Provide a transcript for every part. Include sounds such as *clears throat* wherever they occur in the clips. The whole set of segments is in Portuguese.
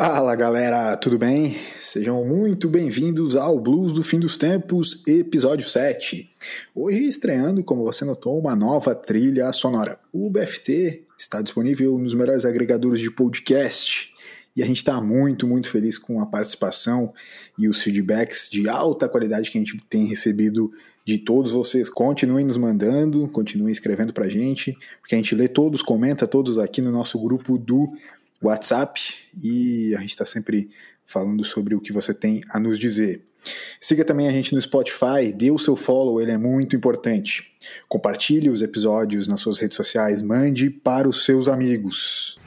Fala galera, tudo bem? Sejam muito bem-vindos ao Blues do Fim dos Tempos, episódio 7. Hoje estreando, como você notou, uma nova trilha sonora. O BFT está disponível nos melhores agregadores de podcast e a gente está muito, muito feliz com a participação e os feedbacks de alta qualidade que a gente tem recebido de todos vocês. Continuem nos mandando, continuem escrevendo pra gente, porque a gente lê todos, comenta todos aqui no nosso grupo do WhatsApp e a gente está sempre falando sobre o que você tem a nos dizer. Siga também a gente no Spotify, dê o seu follow, ele é muito importante. Compartilhe os episódios nas suas redes sociais, mande para os seus amigos.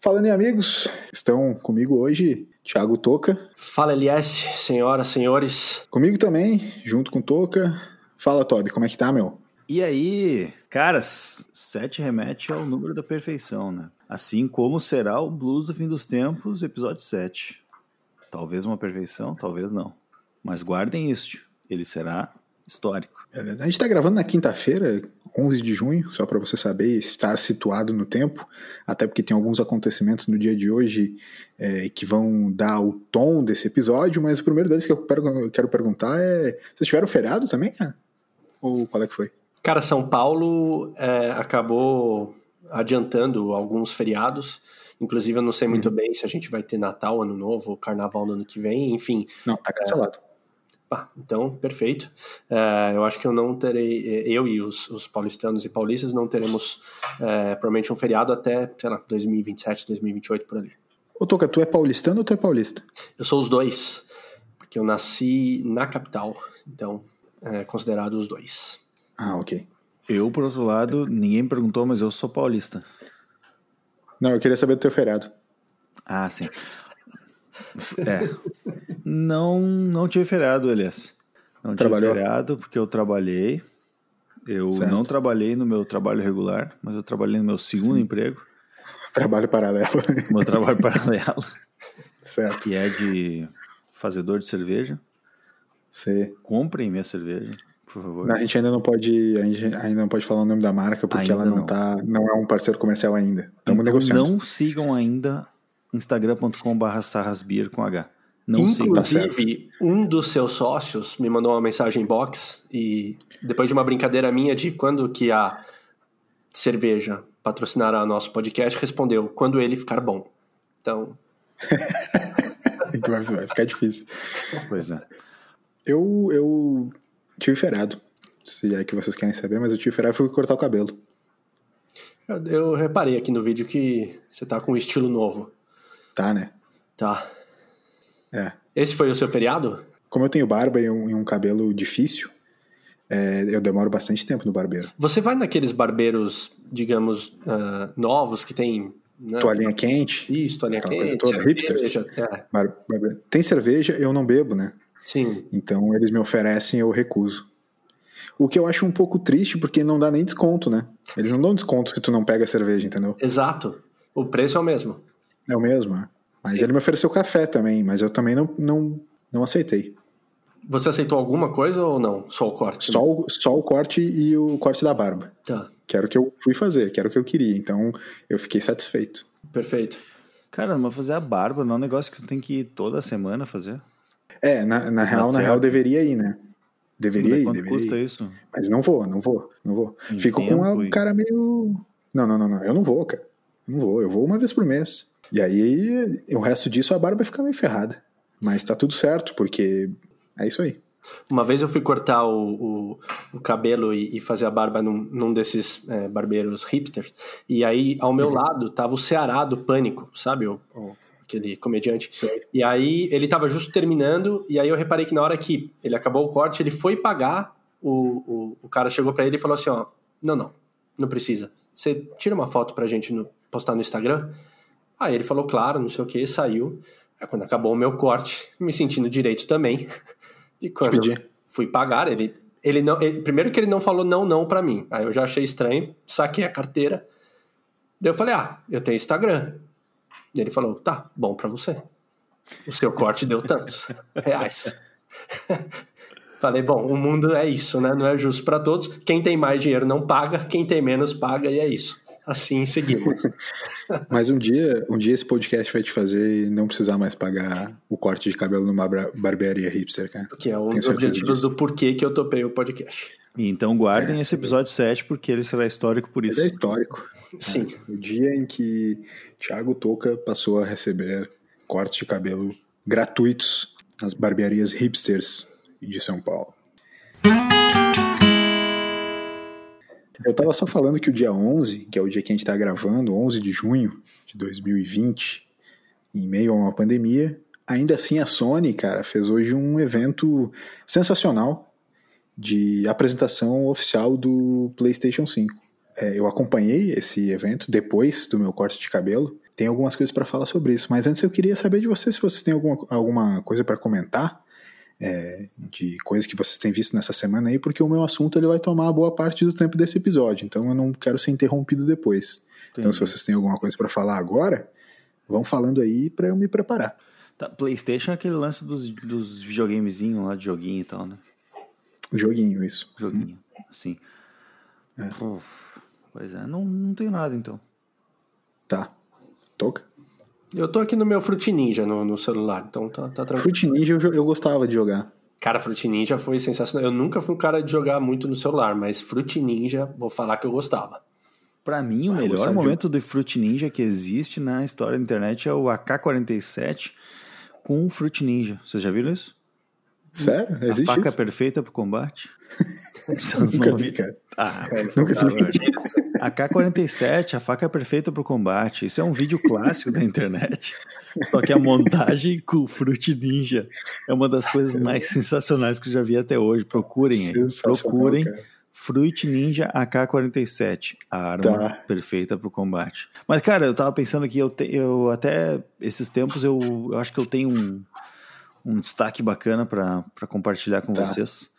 Falando em amigos, estão comigo hoje Thiago Toca. Fala Elias, senhoras, senhores. Comigo também, junto com Toca. Fala Toby, como é que tá, meu? E aí, caras, sete remete ao número da perfeição, né? Assim como será o Blues do Fim dos Tempos, episódio 7. Talvez uma perfeição, talvez não. Mas guardem isso, ele será histórico. É, a gente está gravando na quinta-feira, 11 de junho, só para você saber estar situado no tempo, até porque tem alguns acontecimentos no dia de hoje é, que vão dar o tom desse episódio, mas o primeiro deles que eu quero perguntar é: vocês tiveram feriado também, cara? Ou qual é que foi? Cara, São Paulo é, acabou adiantando alguns feriados. Inclusive, eu não sei muito uhum. bem se a gente vai ter Natal, Ano Novo, Carnaval no ano que vem, enfim. Não, tá cancelado. É, então, perfeito. É, eu acho que eu não terei, eu e os, os paulistanos e paulistas não teremos é, provavelmente um feriado até, sei lá, 2027, 2028 por ali. Ô Toca, tu é paulistano ou tu é paulista? Eu sou os dois, porque eu nasci na capital, então é considerado os dois. Ah, ok. Eu, por outro lado, ninguém me perguntou, mas eu sou paulista. Não, eu queria saber do teu feriado. Ah, sim. É. Não, não tive feriado, Elias. Não Trabalhou? tive feriado porque eu trabalhei. Eu certo. não trabalhei no meu trabalho regular, mas eu trabalhei no meu segundo sim. emprego. Trabalho paralelo. Meu trabalho paralelo. certo. Que é de fazedor de cerveja. Sim. Comprem minha cerveja por favor. a gente ainda não pode, a gente ainda não pode falar o nome da marca porque ainda ela não, não, tá, não é um parceiro comercial ainda. Estamos então, negociando. Não sigam ainda instagram.com/sarrasbeer com H. Não Inclusive, um dos seus sócios me mandou uma mensagem em box e depois de uma brincadeira minha de quando que a cerveja patrocinará nosso podcast, respondeu quando ele ficar bom. Então, *laughs* então vai ficar difícil. Pois é. Eu, eu tive feriado. Se é que vocês querem saber, mas eu tive feriado e fui cortar o cabelo. Eu, eu, reparei aqui no vídeo que você tá com um estilo novo. Tá, né? Tá. É. Esse foi o seu feriado? Como eu tenho barba e um, e um cabelo difícil, é, eu demoro bastante tempo no barbeiro. Você vai naqueles barbeiros, digamos, uh, novos que tem. Né? Toalhinha quente. Isso, toalhinha quente. Toda, cerveja, é. Tem cerveja, eu não bebo, né? Sim. Então eles me oferecem, eu recuso. O que eu acho um pouco triste, porque não dá nem desconto, né? Eles não dão desconto se tu não pega a cerveja, entendeu? Exato. O preço é o mesmo. É o mesmo, é. Mas Sim. ele me ofereceu café também, mas eu também não, não, não aceitei. Você aceitou alguma coisa ou não? Só o corte? Só o, só o corte e o corte da barba. Tá. Que era o que eu fui fazer, que era o que eu queria. Então eu fiquei satisfeito. Perfeito. Cara, mas fazer a barba não é um negócio que tu tem que ir toda semana fazer? É, na, na real, na real deveria ir, né? Deveria ir, deveria custa ir. isso? Mas não vou, não vou, não vou. Em Fico com o cara meio. Não, não, não, não. Eu não vou, cara. Não vou. Eu vou uma vez por mês. E aí, o resto disso, a barba fica meio ferrada. Mas tá tudo certo, porque é isso aí. Uma vez eu fui cortar o, o, o cabelo e, e, fazer a barba num, num desses é, barbeiros hipsters. E aí, ao meu uhum. lado, tava o Ceará do Pânico, sabe? O, o aquele comediante. Sim. E aí ele tava justo terminando, e aí eu reparei que na hora que ele acabou o corte, ele foi pagar, o, o, o cara chegou para ele e falou assim, ó, não, não, não precisa. Você tira uma foto pra gente no, postar no Instagram? Aí ele falou, claro, não sei o que, saiu. Aí quando acabou o meu corte, me sentindo direito também. *laughs* E quando fui pagar, ele, ele não. Ele, primeiro que ele não falou não, não para mim. Aí eu já achei estranho, saquei a carteira. Daí eu falei, ah, eu tenho Instagram. E ele falou: tá, bom para você. O seu corte deu tantos reais. *laughs* Falei, bom, o mundo é isso, né? Não é justo para todos. Quem tem mais dinheiro não paga, quem tem menos paga, e é isso. Assim seguimos. *laughs* Mas um dia, um dia esse podcast vai te fazer não precisar mais pagar o corte de cabelo numa barbearia hipster, cara. Que é um dos objetivos do porquê que eu topei o podcast. Então guardem é, esse episódio 7, porque ele será histórico por isso. Ele é histórico. Sim. É, o dia em que Thiago Toca passou a receber cortes de cabelo gratuitos nas barbearias hipsters de São Paulo. Eu tava só falando que o dia 11, que é o dia que a gente tá gravando, 11 de junho de 2020, em meio a uma pandemia, ainda assim a Sony, cara, fez hoje um evento sensacional de apresentação oficial do PlayStation 5. É, eu acompanhei esse evento depois do meu corte de cabelo. Tem algumas coisas para falar sobre isso, mas antes eu queria saber de vocês se vocês têm alguma, alguma coisa para comentar é, de coisas que vocês têm visto nessa semana aí, porque o meu assunto ele vai tomar boa parte do tempo desse episódio, então eu não quero ser interrompido depois. Entendi. Então, se vocês têm alguma coisa para falar agora, vão falando aí para eu me preparar. Tá, PlayStation é aquele lance dos, dos videogamezinhos lá, de joguinho e tal, né? Joguinho, isso. Joguinho, hum. sim. É. pois é, não, não tenho nada então. Tá. Toca? Eu tô aqui no meu Fruit Ninja no, no celular, então tá, tá tranquilo. Fruit Ninja eu, eu gostava de jogar. Cara, Fruit Ninja foi sensacional. Eu nunca fui um cara de jogar muito no celular, mas Fruit Ninja, vou falar que eu gostava. Para mim, o ah, melhor momento de... do Fruit Ninja que existe na história da internet é o AK-47 com o Fruit Ninja. Vocês já viram isso? Sério? Existe A faca isso? perfeita pro combate? *laughs* nunca vi, cara. Ah, é, nunca vi. A K-47, a faca perfeita pro combate. Isso é um vídeo clássico da internet. Só que a montagem com o Fruit Ninja é uma das coisas mais sensacionais que eu já vi até hoje. Procurem aí. Procurem. Cara. Fruit Ninja AK-47, a arma tá. perfeita para o combate. Mas, cara, eu tava pensando aqui, eu, te, eu até esses tempos eu, eu acho que eu tenho um, um destaque bacana para compartilhar com tá. vocês.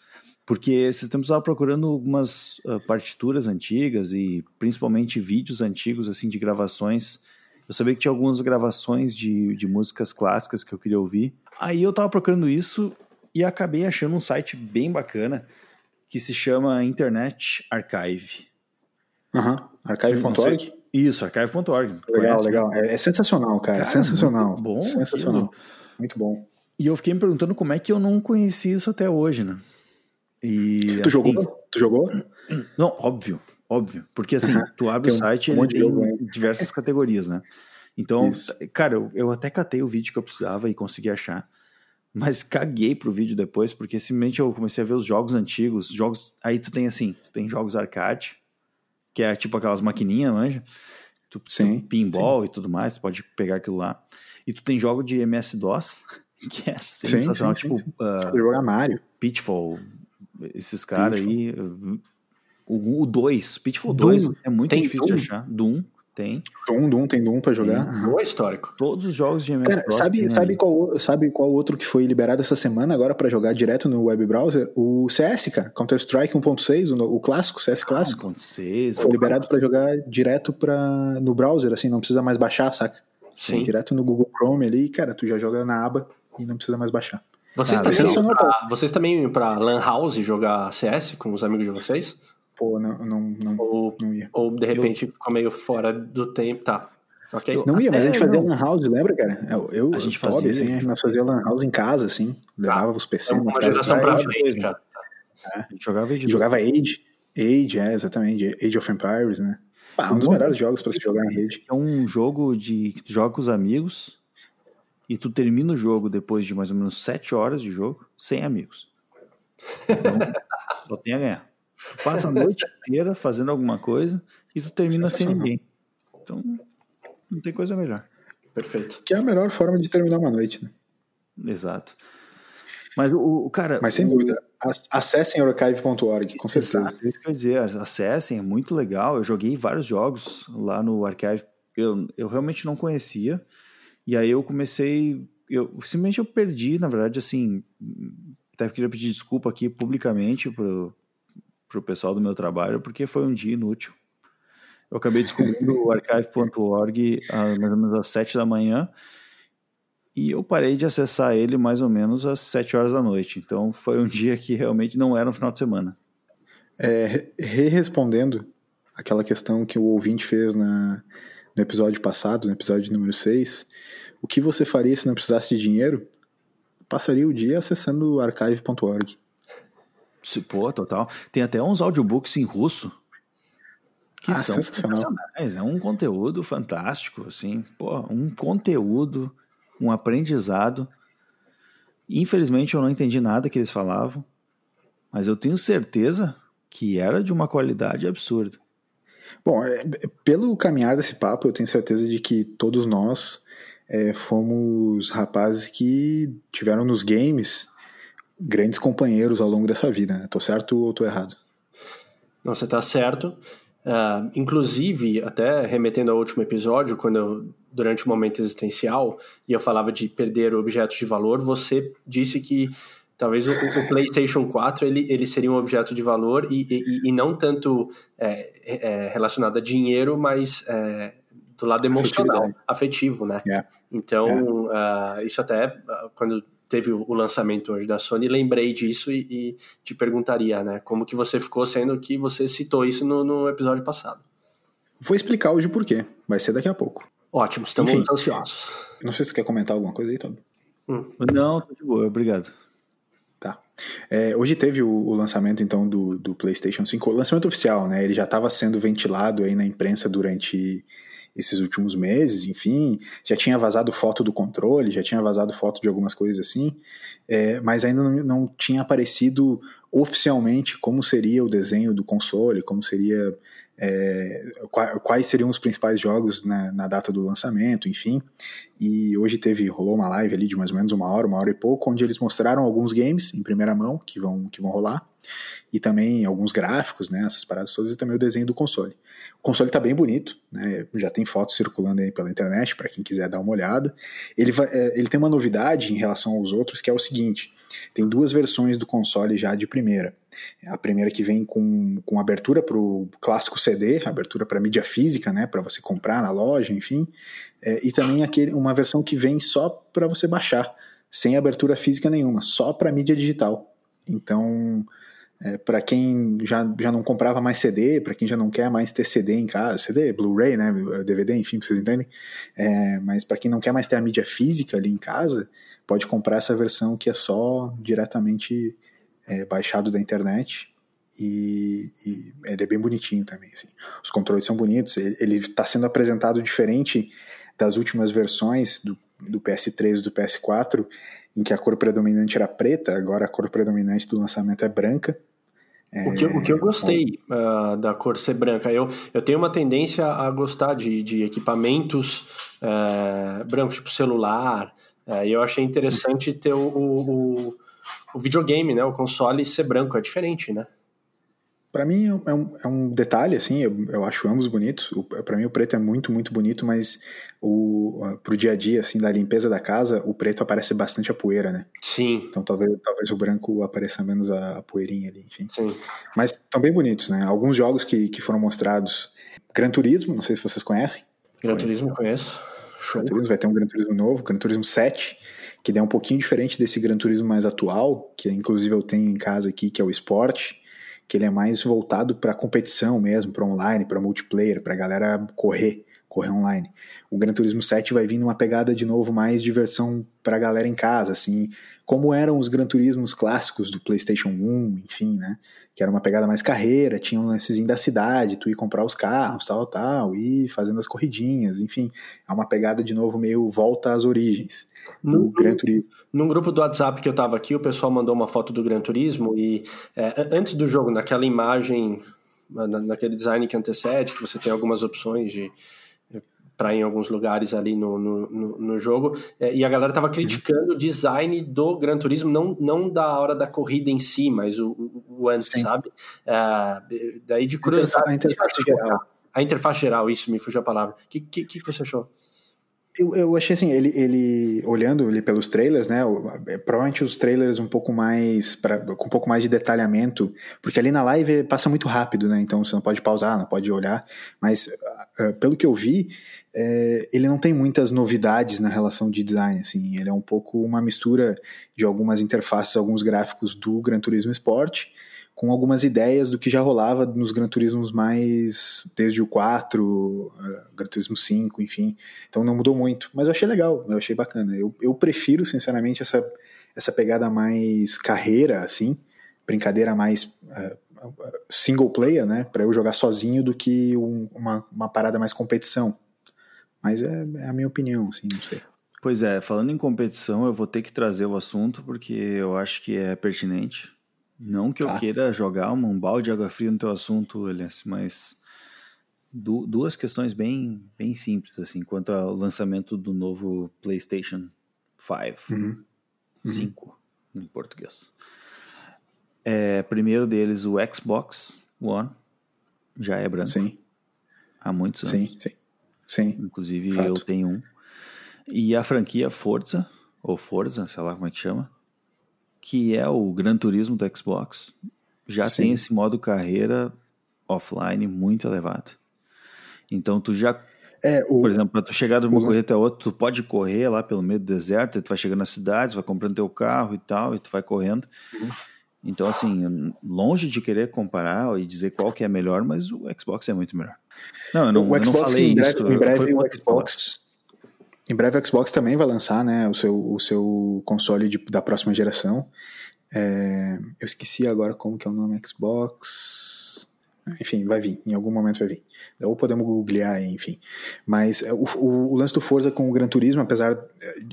Porque esses tempos eu estava procurando algumas uh, partituras antigas e principalmente vídeos antigos assim de gravações. Eu sabia que tinha algumas gravações de, de músicas clássicas que eu queria ouvir. Aí eu estava procurando isso e acabei achando um site bem bacana que se chama Internet Archive. Aham, uhum. archive.org? Isso, archive.org. Legal, legal. É, é, sensacional, cara. cara sensacional. Muito bom. Sensacional. Aquilo. Muito bom. E eu fiquei me perguntando como é que eu não conheci isso até hoje, né? E, tu assim, jogou? Tu jogou? *clears throat* Não, óbvio, óbvio. Porque assim, tu abre o site um ele tem jogo, diversas categorias, né? Então, Isso. cara, eu, eu até catei o vídeo que eu precisava e consegui achar. Mas caguei pro vídeo depois, porque simplesmente eu comecei a ver os jogos antigos. Jogos. Aí tu tem assim, tu tem jogos arcade, que é tipo aquelas maquininhas, manja? Tu, sim, pinball sim. e tudo mais, tu pode pegar aquilo lá. E tu tem jogo de MS-DOS, *laughs* que é sensacional, sim, sim, tipo. Uh, jogar Mario. Pitfall, esses caras aí. O 2, Pitfall 2 é muito tem difícil Doom? de achar. Doom, tem. Doom, Doom, tem Doom pra jogar. Doom é histórico. Todos os jogos de MS Cara, sabe, sabe, qual, sabe qual outro que foi liberado essa semana agora para jogar direto no web browser? O CS, cara. Counter-Strike 1.6, o, o, clássico, CS clássico. 1.6. Foi liberado para jogar direto pra, no browser, assim, não precisa mais baixar, saca? Sim. Direto no Google Chrome ali, cara, tu já joga na aba e não precisa mais baixar. Vocês, ah, também iam pra, vocês também iam pra Lan House jogar CS com os amigos de vocês? Pô, não, não, não, ou, não ia. Ou de repente eu... ficou meio fora do tempo, tá. Ok? Não ia, mas a gente fazia Lan House, lembra, cara? Eu, eu a gente fazia, assim, nós fazia Lan House em casa, assim. Levava os PC. É uma geração pra frente já. É. A gente jogava Age. Jogava Age. Age, é, exatamente. Age of Empires, né? Ah, um dos melhores jogos para se jogar em rede. É um jogo de que tu joga com os amigos e tu termina o jogo depois de mais ou menos sete horas de jogo sem amigos. Então, só tem a ganhar. Tu passa a noite inteira fazendo alguma coisa e tu termina sem ninguém. Então, não tem coisa melhor. Perfeito. Que é a melhor forma de terminar uma noite, né? Exato. Mas o, o cara. Mas sem o, dúvida, acessem archive.org, com certeza. Exato, isso que eu ia dizer, acessem, é muito legal. Eu joguei vários jogos lá no archive. Eu, eu realmente não conhecia. E aí eu comecei, eu simplesmente eu perdi, na verdade, assim, até queria pedir desculpa aqui publicamente pro, pro pessoal do meu trabalho, porque foi um dia inútil. Eu acabei descobrindo o archive.org mais ou menos às sete da manhã e eu parei de acessar ele mais ou menos às sete horas da noite. Então foi um dia que realmente não era um final de semana. É, re respondendo aquela questão que o ouvinte fez na, no episódio passado, no episódio número 6, o que você faria se não precisasse de dinheiro? Passaria o dia acessando archive.org. Se, pô, total. Tem até uns audiobooks em russo que Ah, são sensacional. sensacionais. É um conteúdo fantástico, assim. Pô, um conteúdo, um aprendizado. Infelizmente eu não entendi nada que eles falavam, mas eu tenho certeza que era de uma qualidade absurda. Bom, é, pelo caminhar desse papo, eu tenho certeza de que todos nós é, fomos rapazes que tiveram nos games grandes companheiros ao longo dessa vida. Né? Tô certo ou tô errado? Não, você está certo. Ah, inclusive, até remetendo ao último episódio, quando eu, durante o momento existencial, e eu falava de perder objetos de valor, você disse que talvez o, o PlayStation 4 ele, ele seria um objeto de valor e, e, e não tanto é, é, relacionado a dinheiro, mas é, do lado emocional, afetivo, né? É. Então, ah, isso até ah, quando teve o lançamento hoje da Sony, lembrei disso e, e te perguntaria, né? Como que você ficou, sendo que você citou isso no, no episódio passado. Vou explicar hoje por quê. Vai ser daqui a pouco. Ótimo, estamos Enfim. ansiosos. Não sei se você quer comentar alguma coisa aí, Toby. Não, tô de boa, obrigado. É, hoje teve o, o lançamento, então, do, do PlayStation 5. O lançamento oficial, né? Ele já estava sendo ventilado aí na imprensa durante esses últimos meses, enfim. Já tinha vazado foto do controle, já tinha vazado foto de algumas coisas assim. é, mas ainda não, não tinha aparecido oficialmente como seria o desenho do console, como seria... é, qua- quais seriam os principais jogos na, na data do lançamento, enfim. E hoje teve, rolou uma live ali de mais ou menos uma hora, uma hora e pouco, onde eles mostraram alguns games em primeira mão que vão, que vão rolar, e também alguns gráficos, né, essas paradas todas, e também o desenho do console. O console tá bem bonito, né, já tem fotos circulando aí pela internet, para quem quiser dar uma olhada. Ele, vai- é, ele tem uma novidade em relação aos outros, que é o seguinte, tem duas versões do console já de primeira. A primeira que vem com, com abertura para o clássico CD, abertura para mídia física, né, para você comprar na loja, enfim. É, e também aquele, uma versão que vem só para você baixar, sem abertura física nenhuma, só para mídia digital. Então, é, para quem já, já não comprava mais CD, para quem já não quer mais ter CD em casa, CD, Blu-ray, né, DVD, enfim, vocês entendem? É, mas para quem não quer mais ter a mídia física ali em casa, pode comprar essa versão que é só diretamente é, baixado da internet. E, e ele é bem bonitinho também. Assim. Os controles são bonitos. Ele está sendo apresentado diferente das últimas versões do, do PS3 e do PS4, em que a cor predominante era preta, agora a cor predominante do lançamento é branca. O que, o que eu gostei ah, da cor ser branca, eu, eu tenho uma tendência a gostar de, de equipamentos eh, brancos, tipo celular, eh, e eu achei interessante ter o, o, o- o videogame, né, o console ser branco, é diferente, né? Para mim é um, é um detalhe, assim, eu, eu acho ambos bonitos. Para mim o preto é muito, muito bonito, mas o, pro dia a dia, assim, da limpeza da casa, o preto aparece bastante a poeira, né? Sim, Então talvez, talvez o branco apareça menos a, a poeirinha ali, enfim. sim. Mas estão bem bonitos, né? Alguns jogos que, que foram mostrados. Gran Turismo, não sei se vocês conhecem. Gran Turismo conheço. Show. Gran Turismo vai ter um Gran Turismo novo, Gran Turismo 7, que é um pouquinho diferente desse Gran Turismo mais atual, que inclusive eu tenho em casa aqui, que é o Sport, que ele é mais voltado para competição mesmo, para online, para multiplayer, para galera correr, correr online. O Gran Turismo 7 vai vir numa pegada de novo mais diversão para galera em casa, assim, como eram os Gran Turismos clássicos do PlayStation 1, enfim, né? Que era uma pegada mais carreira, tinha um lancezinho da cidade, tu ir comprar os carros, tal, tal, e fazendo as corridinhas, enfim. É uma pegada de novo meio volta às origens. No- O Gran Turismo. Num grupo do WhatsApp que eu tava aqui, o pessoal mandou uma foto do Gran Turismo e é, an- antes do jogo, naquela imagem, na- naquele design que antecede, que você tem algumas opções de para ir em alguns lugares ali no, no, no, no jogo, é, e a galera tava criticando o design do Gran Turismo, não, não da hora da corrida em si, mas o, o- antes, Sim. sabe? É, daí de curiosidade... A interface geral. A interface geral, isso, me fugiu a palavra. O que, que, que você achou? Eu, eu achei assim, ele, ele olhando ali pelos trailers, né? é, Provavelmente os trailers um pouco mais. Pra, com um pouco mais de detalhamento, porque ali na live passa muito rápido, né? Então você não pode pausar, não pode olhar. Mas ah, pelo que eu vi, é, ele não tem muitas novidades na relação de design, assim. Ele é um pouco uma mistura de algumas interfaces, alguns gráficos do Gran Turismo Sport com algumas ideias do que já rolava nos Gran Turismos mais desde o 4, uh, Gran Turismo 5, enfim. Então não mudou muito, mas eu achei legal, eu achei bacana. Eu, eu prefiro, sinceramente, essa, essa pegada mais carreira, assim, brincadeira mais uh, single player, né, para eu jogar sozinho do que um, uma, uma parada mais competição. Mas é, é, a minha opinião, assim, não sei. Pois é, falando em competição, eu vou ter que trazer o assunto porque eu acho que é pertinente. Não que tá. eu queira jogar um balde de água fria no teu assunto, Elias, mas du duas questões bem, bem simples, assim, quanto ao lançamento do novo PlayStation 5. Uhum. 5, uhum. em português. É, primeiro deles, o Xbox One, já é branco. Sim. Há muitos anos. Sim, sim. Sim. Inclusive Fato. eu tenho um. E a franquia Forza, ou Forza, sei lá como é que chama, que é o Gran Turismo do Xbox, já sim. tem esse modo carreira offline muito elevado. Então tu já é, o, Por exemplo, para tu chegar de uma corrida até outra, tu pode correr lá pelo meio do deserto, tu vai chegando na cidade, vai comprando teu carro e tal, e tu vai correndo. Uhum. Então, assim, longe de querer comparar e dizer qual que é melhor, mas o Xbox é muito melhor. Não, eu não, o Xbox, não em breve, isso. Em breve o Xbox, em breve o Xbox também vai lançar, né, o seu, o seu console de, da próxima geração. É, eu esqueci agora como que é o nome Xbox. Enfim, vai vir, em algum momento vai vir. Ou podemos googlear, enfim. Mas é, o, o, o lance do Forza com o Gran Turismo, apesar.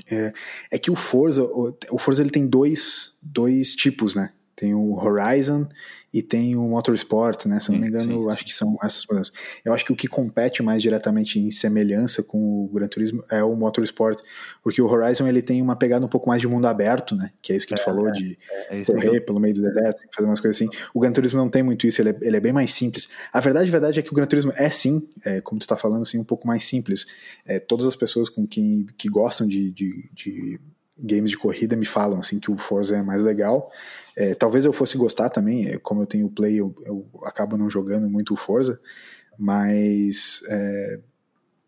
É, é que o Forza, o, o Forza ele tem dois, dois tipos, né? Tem o Horizon e tem o Motorsport, né? Se não me engano, sim, acho que são essas mudanças. Eu acho que o que compete mais diretamente em semelhança com o Gran Turismo é o Motorsport, porque o Horizon ele tem uma pegada um pouco mais de mundo aberto, né? Que é isso que tu é, falou, é, de é, é correr pelo meio do deserto, fazer umas coisas assim. O Gran Turismo não tem muito isso, ele é, ele é bem mais simples. A verdade, a verdade é que o Gran Turismo é sim, como tu tá falando, assim, um pouco mais simples. É, todas as pessoas com quem que gostam de, de, de games de corrida me falam assim que o Forza é mais legal. É, talvez eu fosse gostar também, é, como eu tenho o Play, eu, eu acabo não jogando muito o Forza, mas é,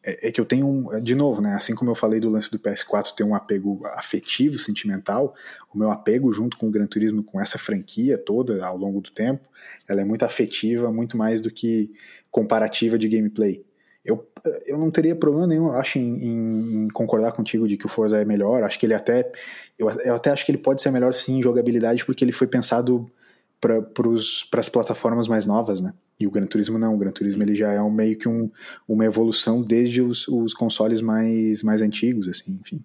é, é, que eu tenho, um, de novo, né, assim como eu falei do lance do PS4 ter um apego afetivo, sentimental, o meu apego junto com o Gran Turismo, com essa franquia toda ao longo do tempo, ela é muito afetiva, muito mais do que comparativa de gameplay eu, eu não teria problema nenhum, acho, em, em, concordar contigo de que o Forza é melhor. Acho que ele até. Eu, eu até acho que ele pode ser melhor sim em jogabilidade, porque ele foi pensado para as plataformas mais novas, né? E o Gran Turismo não. O Gran Turismo ele já é um, meio que um, uma evolução desde os, os consoles mais, mais antigos, assim, enfim.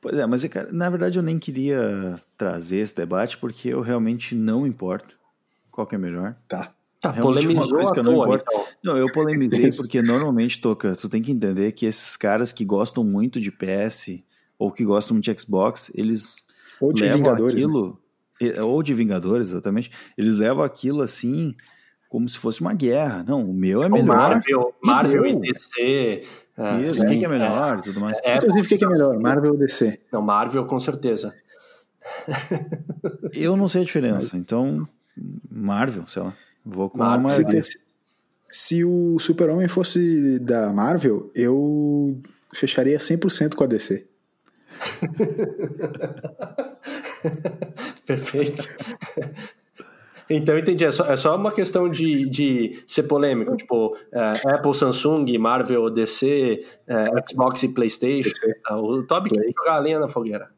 Pois é, mas cara, na verdade eu nem queria trazer esse debate porque eu realmente não importo qual que é melhor. Tá. Tá, polemizou à não, toa, então. não, eu polemizei porque normalmente, Toca, tu tem que entender que esses caras que gostam muito de PS ou que gostam muito de Xbox, eles ou de levam Vingadores, né? aquilo, né? ou de Vingadores, exatamente, eles levam aquilo assim como se fosse uma guerra. Não, o meu é tipo melhor. Marvel, Marvel e DC. É, Isso, o que é melhor, é, tudo mais. É, Inclusive, o que é melhor, Marvel ou DC? Não, Marvel com certeza. eu não sei a diferença, então Marvel, sei lá. Vou com Marvel, uma se, se o Super-Homem fosse da Marvel, eu fecharia 100% com a DC. *laughs* Perfeito. Então, entendi. É só, é só uma questão de, de ser polêmico. Tipo, é, Apple, Samsung, Marvel, DC, é, Xbox e PlayStation. É, o Toby quer jogar a lenha na fogueira.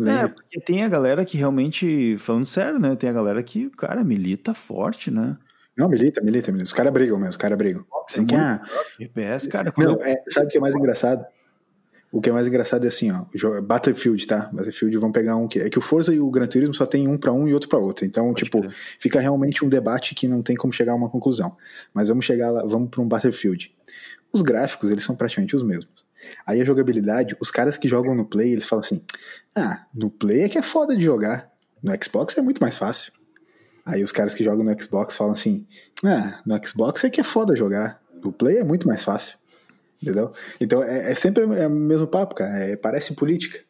É, porque tem a galera que realmente, falando sério, né? Tem a galera que, cara, milita forte, né? Não, milita, milita, milita. Os caras brigam mesmo, os caras brigam. Assim, que, ah, FPS, cara. Não, é, sabe o que é mais engraçado? O que é mais engraçado é assim, ó, Battlefield, tá? Battlefield vão pegar um que é que o Forza e o Gran Turismo só tem um para um e outro para outro. Então, Pode tipo, fica realmente um debate que não tem como chegar a uma conclusão. Mas vamos chegar lá, vamos para um Battlefield. Os gráficos, eles são praticamente os mesmos. Aí a jogabilidade, os caras que jogam no Play, eles falam assim: "Ah, no Play é que é foda de jogar. No Xbox é muito mais fácil". Aí os caras que jogam no Xbox falam assim: ah, no Xbox é que é foda jogar. No Play é muito mais fácil. Entendeu? Então é, é sempre é o mesmo papo, cara. É, parece política.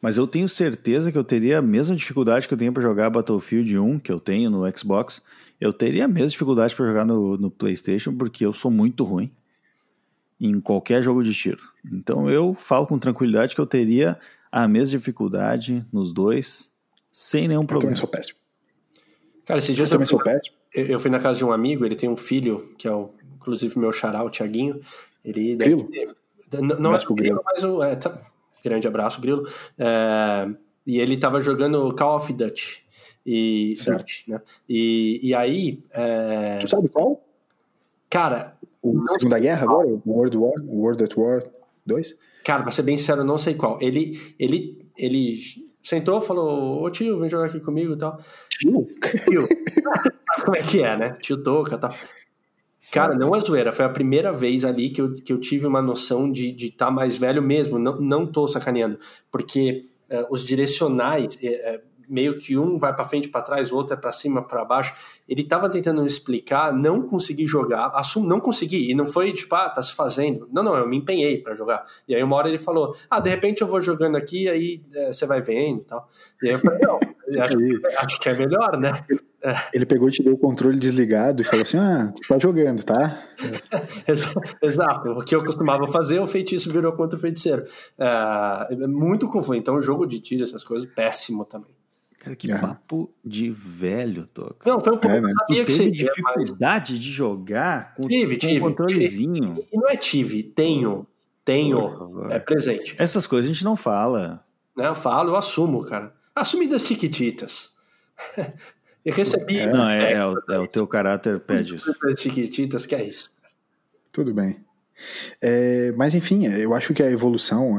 Mas eu tenho certeza que eu teria a mesma dificuldade que eu tenho para jogar Battlefield 1, que eu tenho no Xbox. Eu teria a mesma dificuldade para jogar no, no PlayStation, porque eu sou muito ruim em qualquer jogo de tiro. Então eu falo com tranquilidade que eu teria a mesma dificuldade nos dois, sem nenhum problema. Eu também sou péssimo. Cara, esses dias Eu também eu fui, sou péssimo. eu fui na casa de um amigo, ele tem um filho, que é o, inclusive meu xará, o Tiaguinho. Ele Grilo? ter- Não Abraço é Grilo, mas o. é, tá- grande abraço, Grilo. É, e ele tava jogando Call of Duty. E, Certo. Duty, né? e, e aí, é, Tu sabe qual? cara, O Não Segunda Guerra agora? O World War? World at War 2? Cara, pra ser bem sincero, eu não sei qual. Ele, ele, ele sentou, falou, ô tio, vem jogar aqui comigo e tal. Tio? Tio, sabe como é que é, né? Tio toca e tal. Cara, não é zoeira, foi a primeira vez ali que eu, que eu tive uma noção de estar tá mais velho mesmo, não, não tô sacaneando, porque eh, os direcionais, eh, eh, meio que um vai pra frente, pra trás, o outro é pra cima, pra baixo, ele tava tentando explicar, não consegui jogar, assumo, não consegui, e não foi tipo, ah, tá se fazendo, não, não, eu me empenhei pra jogar, e aí uma hora ele falou, ah, de repente eu vou jogando aqui, aí eh, você vai vendo e tal, e aí eu falei, não, *laughs* acho, acho que é melhor, né? Ele pegou e te deu o controle desligado e falou assim: Ah, tu tá jogando, tá? *laughs* Exa- Exato. O que eu costumava fazer, o feitiço virou contra o feiticeiro. É, é muito confuso. Então, o jogo de tiro, essas coisas, péssimo também. Cara, que É. papo de velho, Toca. Não, foi um pouco. É, Tu sabia que teve seria, mas. dificuldade de jogar com, Tive, com tive, um controlezinho. E não é tive, tenho. Tenho. É presente. Essas coisas a gente não fala. Né? Eu falo, eu assumo, cara. Assumi das chiquititas. *laughs* Eu recebi. É. Não, é, é o, é o teu caráter pede isso. das chiquititas, que é isso. Tudo bem. É, mas enfim, eu acho que a evolução.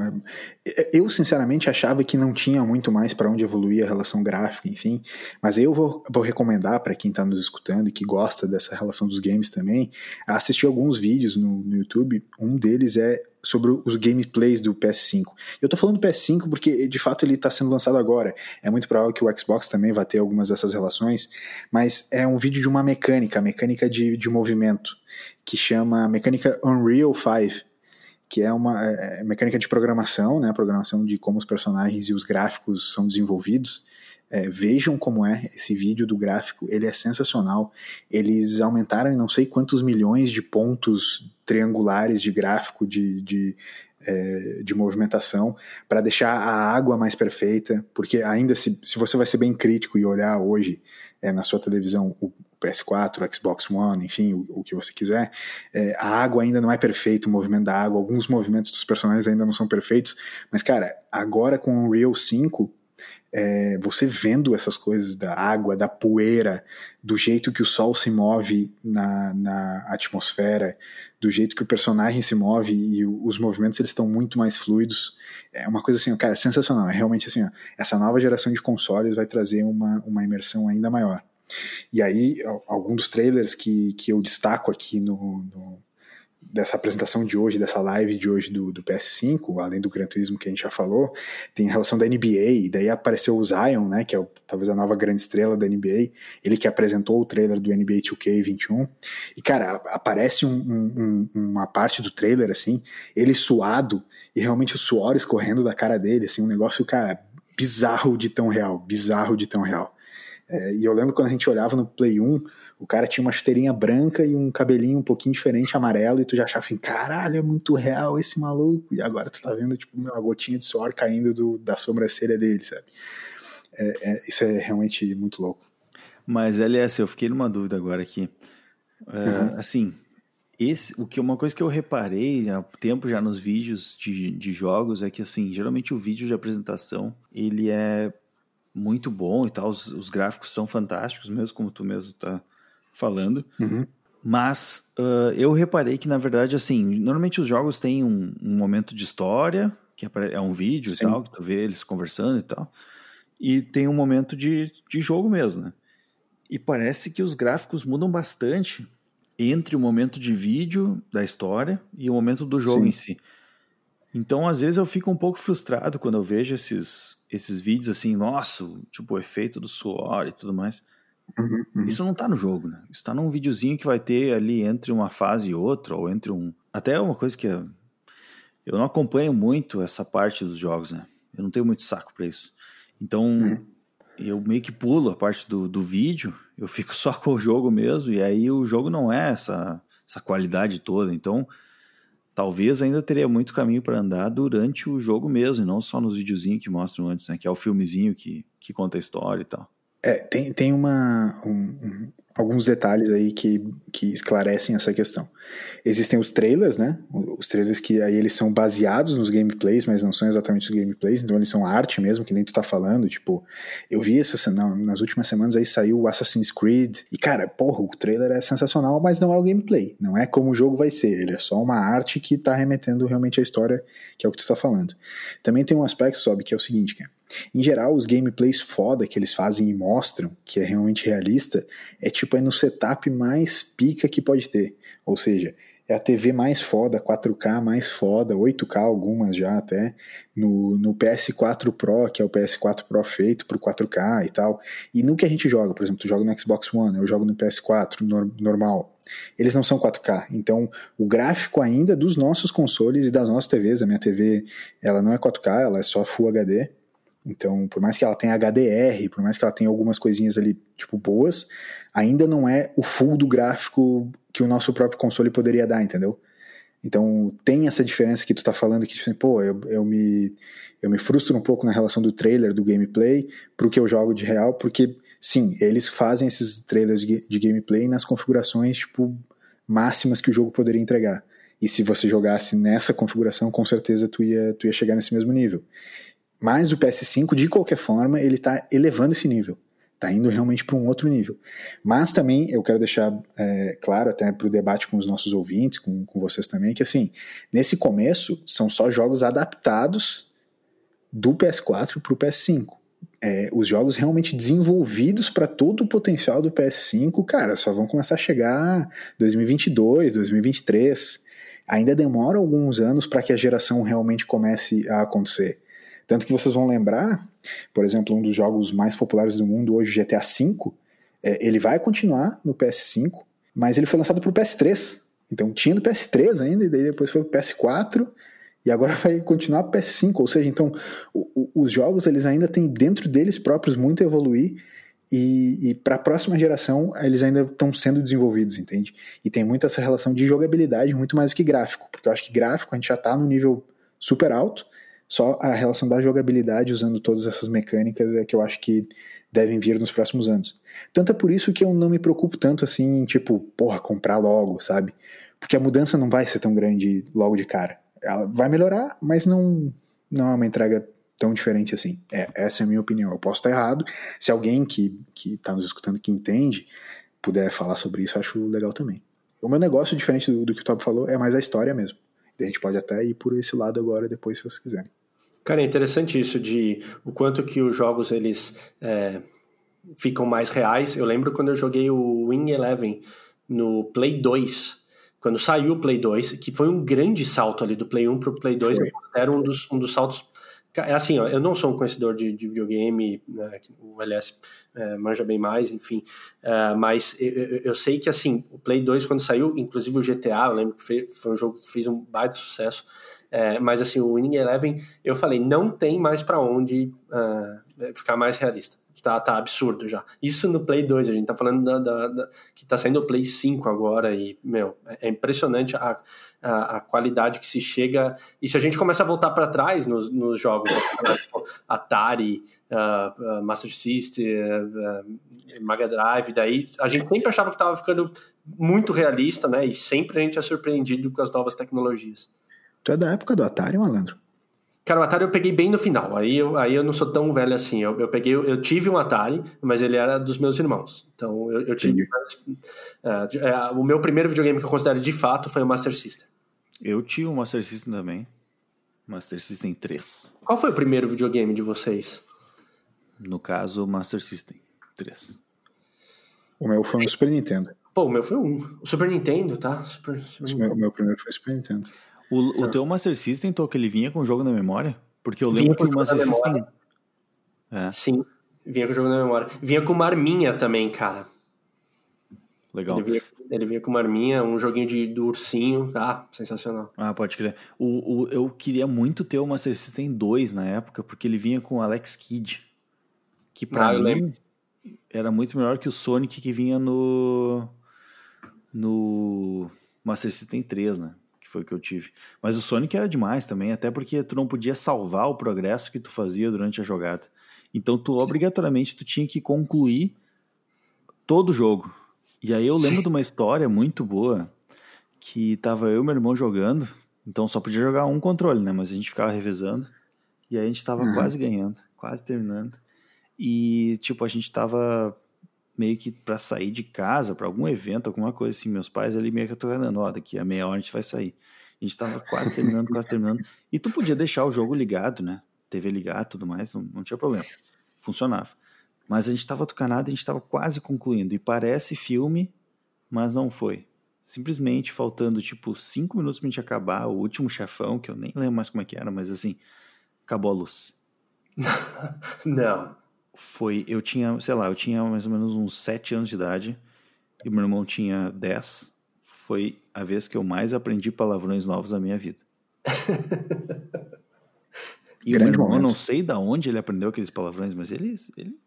é, eu sinceramente achava que não tinha muito mais para onde evoluir a relação gráfica, enfim. Mas eu vou, vou recomendar para quem está nos escutando e que gosta dessa relação dos games também, assistir alguns vídeos no, no YouTube. Um deles é sobre os gameplays do PS5. Eu tô falando do PS5 porque de fato ele está sendo lançado agora. É muito provável que o Xbox também vai ter algumas dessas relações, mas é um vídeo de uma mecânica, mecânica de, de movimento que chama mecânica Unreal 5, que é uma é, mecânica de programação, né? Programação de como os personagens e os gráficos são desenvolvidos. É, vejam como é esse vídeo do gráfico, ele é sensacional. Eles aumentaram não sei quantos milhões de pontos triangulares de gráfico de, de, é, de movimentação para deixar a água mais perfeita, porque ainda se, se você vai ser bem crítico e olhar hoje é, na sua televisão o PS4, o Xbox One, enfim, o, o que você quiser, é, a água ainda não é perfeita, o movimento da água, alguns movimentos dos personagens ainda não são perfeitos, mas cara, agora com o Unreal 5, é, você vendo essas coisas da água, da poeira, do jeito que o sol se move na, na atmosfera, do jeito que o personagem se move e o, os movimentos eles estão muito mais fluidos. É uma coisa assim, cara, sensacional. É realmente assim, ó, essa nova geração de consoles vai trazer uma, uma imersão ainda maior. E aí, algum dos trailers que, que eu destaco aqui no, no dessa apresentação de hoje, dessa live de hoje do, do, PS5, além do Gran Turismo que a gente já falou, tem a relação da NBA, e daí apareceu o Zion, né, que é o, talvez a nova grande estrela da NBA, ele que apresentou o trailer do NBA 2K21, e cara, aparece um, um, uma parte do trailer, assim, ele suado, e realmente o suor escorrendo da cara dele, assim, um negócio, cara, bizarro de tão real, bizarro de tão real. É, e eu lembro quando a gente olhava no Play 1, o cara tinha uma chuteirinha branca e um cabelinho um pouquinho diferente, amarelo, e tu já achava assim, caralho, é muito real esse maluco. E agora tu tá vendo, tipo, uma gotinha de suor caindo do, da sobrancelha dele, sabe? É, é, isso é realmente muito louco. Mas, LS, eu fiquei numa dúvida agora aqui. Uhum. assim, esse, o que, uma coisa que eu reparei há tempo já nos vídeos de, de jogos é que, assim, geralmente o vídeo de apresentação, ele é muito bom e tal, os, os gráficos são fantásticos, mesmo como tu mesmo tá falando. Uhum. Mas uh, eu reparei que, na verdade, assim, normalmente os jogos têm um, um momento de história, que é um vídeo Sim. e tal, que tu vê eles conversando e tal, e tem um momento de, de jogo mesmo, né? E parece que os gráficos mudam bastante entre o momento de vídeo da história e o momento do jogo Sim. em si. Então, às vezes, eu fico um pouco frustrado quando eu vejo esses, esses vídeos assim, nossa, tipo, o efeito do suor e tudo mais. Uhum, uhum. Isso não tá no jogo, né? Isso tá num videozinho que vai ter ali entre uma fase e outra, ou entre um. Até uma coisa que eu, eu não acompanho muito essa parte dos jogos, né? Eu não tenho muito saco pra isso. Então, Uhum. eu meio que pulo a parte do, do vídeo, eu fico *laughs* só com o jogo mesmo, e aí o jogo não é essa, essa qualidade toda. Então, talvez ainda teria muito caminho para andar durante o jogo mesmo, e não só nos videozinhos que mostram antes, né? Que é o filmezinho que, que conta a história e tal. É, tem, tem uma, um, alguns detalhes aí que, que esclarecem essa questão. Existem os trailers, né? Os trailers que aí eles são baseados nos gameplays, mas não são exatamente os gameplays, então eles são arte mesmo, que nem tu tá falando. Tipo, eu vi essa, nas últimas semanas aí saiu o Assassin's Creed, e cara, porra, o trailer é sensacional, mas não é o gameplay, não é como o jogo vai ser, ele é só uma arte que tá remetendo realmente à história, que é o que tu tá falando. Também tem um aspecto, sobe, que é o seguinte, cara. Em geral, os gameplays foda que eles fazem e mostram, que é realmente realista, é tipo é no setup mais pica que pode ter. Ou seja, é a TV mais foda, 4K mais foda, 8K algumas já até, no, no PS4 Pro, que é o PS4 Pro feito pro 4K e tal. E no que a gente joga, por exemplo, tu joga no Xbox One, eu jogo no PS4 normal. Eles não são 4K, então o gráfico ainda dos nossos consoles e das nossas TVs, a minha TV, ela não é 4K, ela é só Full HD, então, por mais que ela tenha HDR, por mais que ela tenha algumas coisinhas ali, tipo, boas, ainda não é o full do gráfico que o nosso próprio console poderia dar, entendeu? Então, tem essa diferença que tu tá falando, que, tipo, pô, eu, eu, me, eu me frustro um pouco na relação do trailer, do gameplay, pro que eu jogo de real, porque, sim, eles fazem esses trailers de, de gameplay nas configurações, tipo, máximas que o jogo poderia entregar. E se você jogasse nessa configuração, com certeza tu ia, tu ia chegar nesse mesmo nível. Mas o PS5, de qualquer forma, ele está elevando esse nível. Está indo realmente para um outro nível. Mas também eu quero deixar é, claro, até para o debate com os nossos ouvintes, com, com vocês também, que assim, nesse começo são só jogos adaptados do PS4 para o PS5. É, os jogos realmente desenvolvidos para todo o potencial do PS5, cara, só vão começar a chegar 2022, 2023. Ainda demora alguns anos para que a geração realmente comece a acontecer. Tanto que vocês vão lembrar, por exemplo, um dos jogos mais populares do mundo hoje, GTA V, é, ele vai continuar no PS5, mas ele foi lançado para o PS3. Então tinha no PS3 ainda, e daí depois foi o PS4, e agora *laughs* vai continuar o PS5. Ou seja, então o, o, os jogos eles ainda têm dentro deles próprios muito a evoluir, e, e para a próxima geração eles ainda estão sendo desenvolvidos, entende? E tem muito essa relação de jogabilidade, muito mais do que gráfico, porque eu acho que gráfico a gente já está no nível super alto, só a relação da jogabilidade usando todas essas mecânicas é que eu acho que devem vir nos próximos anos. Tanto é por isso que eu não me preocupo tanto assim, tipo, porra, comprar logo, sabe? Porque a mudança não vai ser tão grande logo de cara. Ela vai melhorar, mas não, não é uma entrega tão diferente assim. É, essa é a minha opinião. Eu posso estar errado. Se alguém que está nos escutando que entende puder falar sobre isso, acho legal também. O meu negócio, diferente do, do que o Tob falou, é mais a história mesmo. A gente pode até ir por esse lado agora, depois, se vocês quiserem. Cara, é interessante isso de o quanto que os jogos eles é, ficam mais reais. Eu lembro quando eu joguei o Wing Eleven no Play 2, quando saiu o Play 2, que foi um grande salto ali do Play 1 pro Play 2, era um dos, um dos saltos. É assim, ó, eu não sou um conhecedor de, de videogame, né, o LS é, manja bem mais, enfim, é, mas eu, eu, sei que assim, o Play 2 quando saiu, inclusive o GTA, eu lembro que foi, foi um jogo que fez um baita sucesso, é, mas assim, o Winning Eleven, eu falei, não tem mais para onde uh, ficar mais realista. Tá, tá absurdo já. Isso no Play 2, a gente tá falando da, da, da que tá saindo o Play 5 agora e, meu, é impressionante a, a, a, qualidade que se chega. E se a gente começa a voltar para trás nos, nos jogos, tipo, *coughs* Atari, uh, uh, Master System, uh, Mega Drive, daí a gente sempre achava que tava ficando muito realista, né? E sempre a gente é surpreendido com as novas tecnologias. Tu é da época do Atari, malandro? Cara, o Atari eu peguei bem no final. Aí eu, aí eu não sou tão velho assim. Eu, eu peguei, eu tive um Atari, mas ele era dos meus irmãos. Então eu, eu tive. Uh, é, o meu primeiro videogame que eu considero de fato foi o Master System. Eu tive um Master System também. Master System 3. Qual foi o primeiro videogame de vocês? No caso, o Master System 3. O meu foi um Super Nintendo. Pô, o meu foi um. O Super Nintendo, tá? Super, Super o, meu, o meu primeiro foi o Super Nintendo. O, tá. o teu Master System, que ele vinha com o jogo na memória? Porque eu lembro que o Master System. É. Sim, vinha com o jogo na memória. Vinha com uma arminha também, cara. Legal. Ele vinha, ele vinha com uma arminha, um joguinho de, do ursinho. Ah, sensacional. Ah, pode crer. O, o, eu queria muito ter o Master System 2 na época, porque ele vinha com o Alex Kidd. Que pra ah, mim era muito melhor que o Sonic que vinha no. No Master System 3, né? Foi o que eu tive. Mas o Sonic era demais também, até porque tu não podia salvar o progresso que tu fazia durante a jogada. Então tu obrigatoriamente tu tinha que concluir todo o jogo. E aí eu lembro Sim. de uma história muito boa que tava eu e meu irmão jogando, então só podia jogar um controle, né? Mas a gente ficava revezando. E aí a gente tava uhum. quase ganhando, quase terminando. E tipo, a gente tava meio que para sair de casa, para algum evento, alguma coisa assim. Meus pais ali meio que atornando, ó, daqui a meia hora a gente vai sair. A gente tava quase terminando, quase terminando. E tu podia deixar o jogo ligado, né? TV ligado tudo mais, não, não tinha problema. Funcionava. Mas a gente tava tucanado, a gente tava quase concluindo. E parece filme, mas não foi. Simplesmente faltando, tipo, cinco minutos pra gente acabar o último chefão, que eu nem lembro mais como é que era, mas assim, acabou a luz. *laughs* não foi. Eu tinha, sei lá, eu tinha mais ou menos uns 7 anos de idade e meu irmão tinha 10. Foi a vez que eu mais aprendi palavrões novos na minha vida. *laughs* e Grande o meu irmão, momento. não sei da onde ele aprendeu aqueles palavrões, mas ele, ele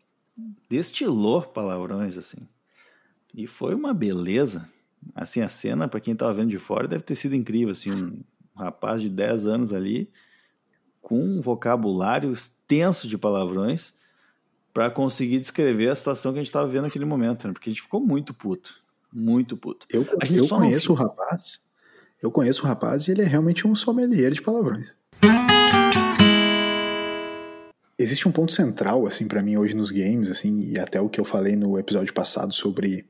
destilou palavrões assim. E foi uma beleza. Assim, a cena, para quem tava vendo de fora, deve ter sido incrível. Assim, um rapaz de 10 anos ali, com um vocabulário extenso de palavrões, para conseguir descrever a situação que a gente estava vivendo naquele momento, né? Porque a gente ficou muito puto. Muito puto. Eu, eu conheço o rapaz. Eu conheço o rapaz e ele é realmente um sommelier de palavrões. Existe um ponto central, assim, para mim hoje nos games, assim, e até o que eu falei no episódio passado sobre